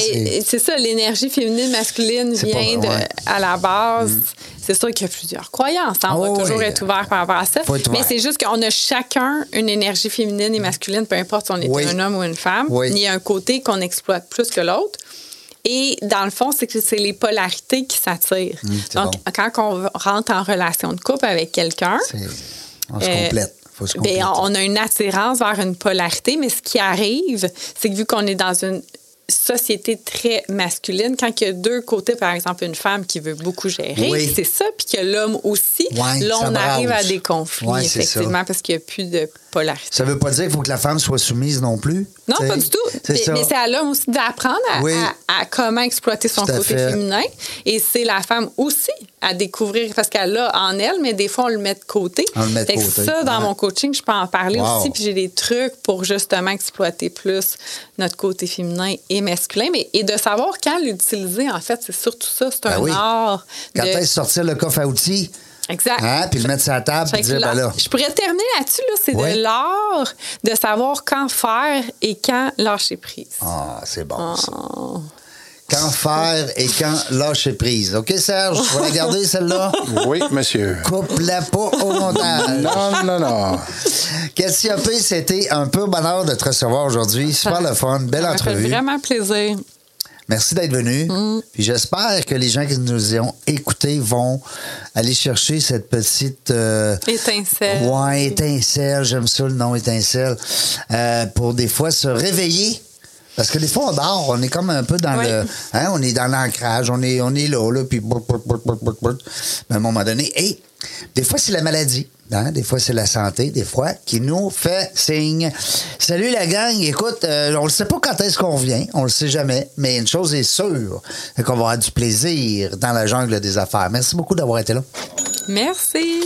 c'est- ça, l'énergie féminine, masculine vient pas- de, ouais. à la base. C'est sûr qu'il y a plusieurs croyances. hein. On va oui, toujours oui. être ouvert par rapport à ça. Mais c'est juste qu'on a chacun une énergie féminine et masculine, peu importe si on est Oui. un homme ou une femme. Oui. Il y a un côté qu'on exploite plus que l'autre. Et dans le fond, c'est que c'est les polarités qui s'attirent. C'est Donc, bon. quand on rentre en relation de couple avec quelqu'un, on se euh, complète. Faut se ben, on a une attirance vers une polarité, mais ce qui arrive, c'est que vu qu'on est dans une société très masculine, quand il y a deux côtés, par exemple, une femme qui veut beaucoup gérer, Oui. c'est ça, puis que l'homme aussi, Ouais, là, on arrive à des conflits, Ouais, effectivement, parce qu'il n'y a plus de polarité. Ça veut pas dire qu'il faut que la femme soit soumise non plus. Non, pas du tout. Mais, c'est à l'homme aussi d'apprendre à, Oui. à- à comment exploiter son côté fait. féminin. Et c'est la femme aussi à découvrir, parce qu'elle l'a en elle, mais des fois, on le met de côté. On le met de Fait que côté, Ça, dans ouais. mon coaching, je peux en parler Wow. aussi. Puis j'ai des trucs pour justement exploiter plus notre côté féminin et masculin. Mais, et de savoir quand l'utiliser, en fait, c'est surtout ça. C'est Ben un oui. art. Quand de- est-ce sortir le coffre à outils, Exact. hein, puis le mettre sur la table, que dire, là, ben là. Je pourrais terminer là-dessus. Là, c'est Ouais. de l'art de savoir quand faire et quand lâcher prise. Ah, c'est bon, ça. Oh. quand faire et quand lâcher prise. OK, Serge? Tu vas la garder, celle-là? Oui, monsieur. Coupe-la pas au montage. Non, non, non. Cassiopée, c'était un peu bonheur de te recevoir aujourd'hui. Super le fun. Belle Ça m'a fait entrevue. vraiment plaisir. Merci d'être venu. Mm. Puis j'espère que les gens qui nous ont écoutés vont aller chercher cette petite. euh, Étincelle. Ouais, étincelle. J'aime ça le nom étincelle. Euh, pour des fois se réveiller. Parce que des fois, on dort, on est comme un peu dans Oui. le. Hein, on est dans l'ancrage, on est, on est là, là, puis. Mais à un moment donné, hey, des fois, c'est la maladie. Hein? Des fois, c'est la santé, des fois, qui nous fait signe. Salut la gang, écoute, euh, on ne sait pas quand est-ce qu'on vient, on le sait jamais, mais une chose est sûre, c'est qu'on va avoir du plaisir dans la jungle des affaires. Merci beaucoup d'avoir été là. Merci.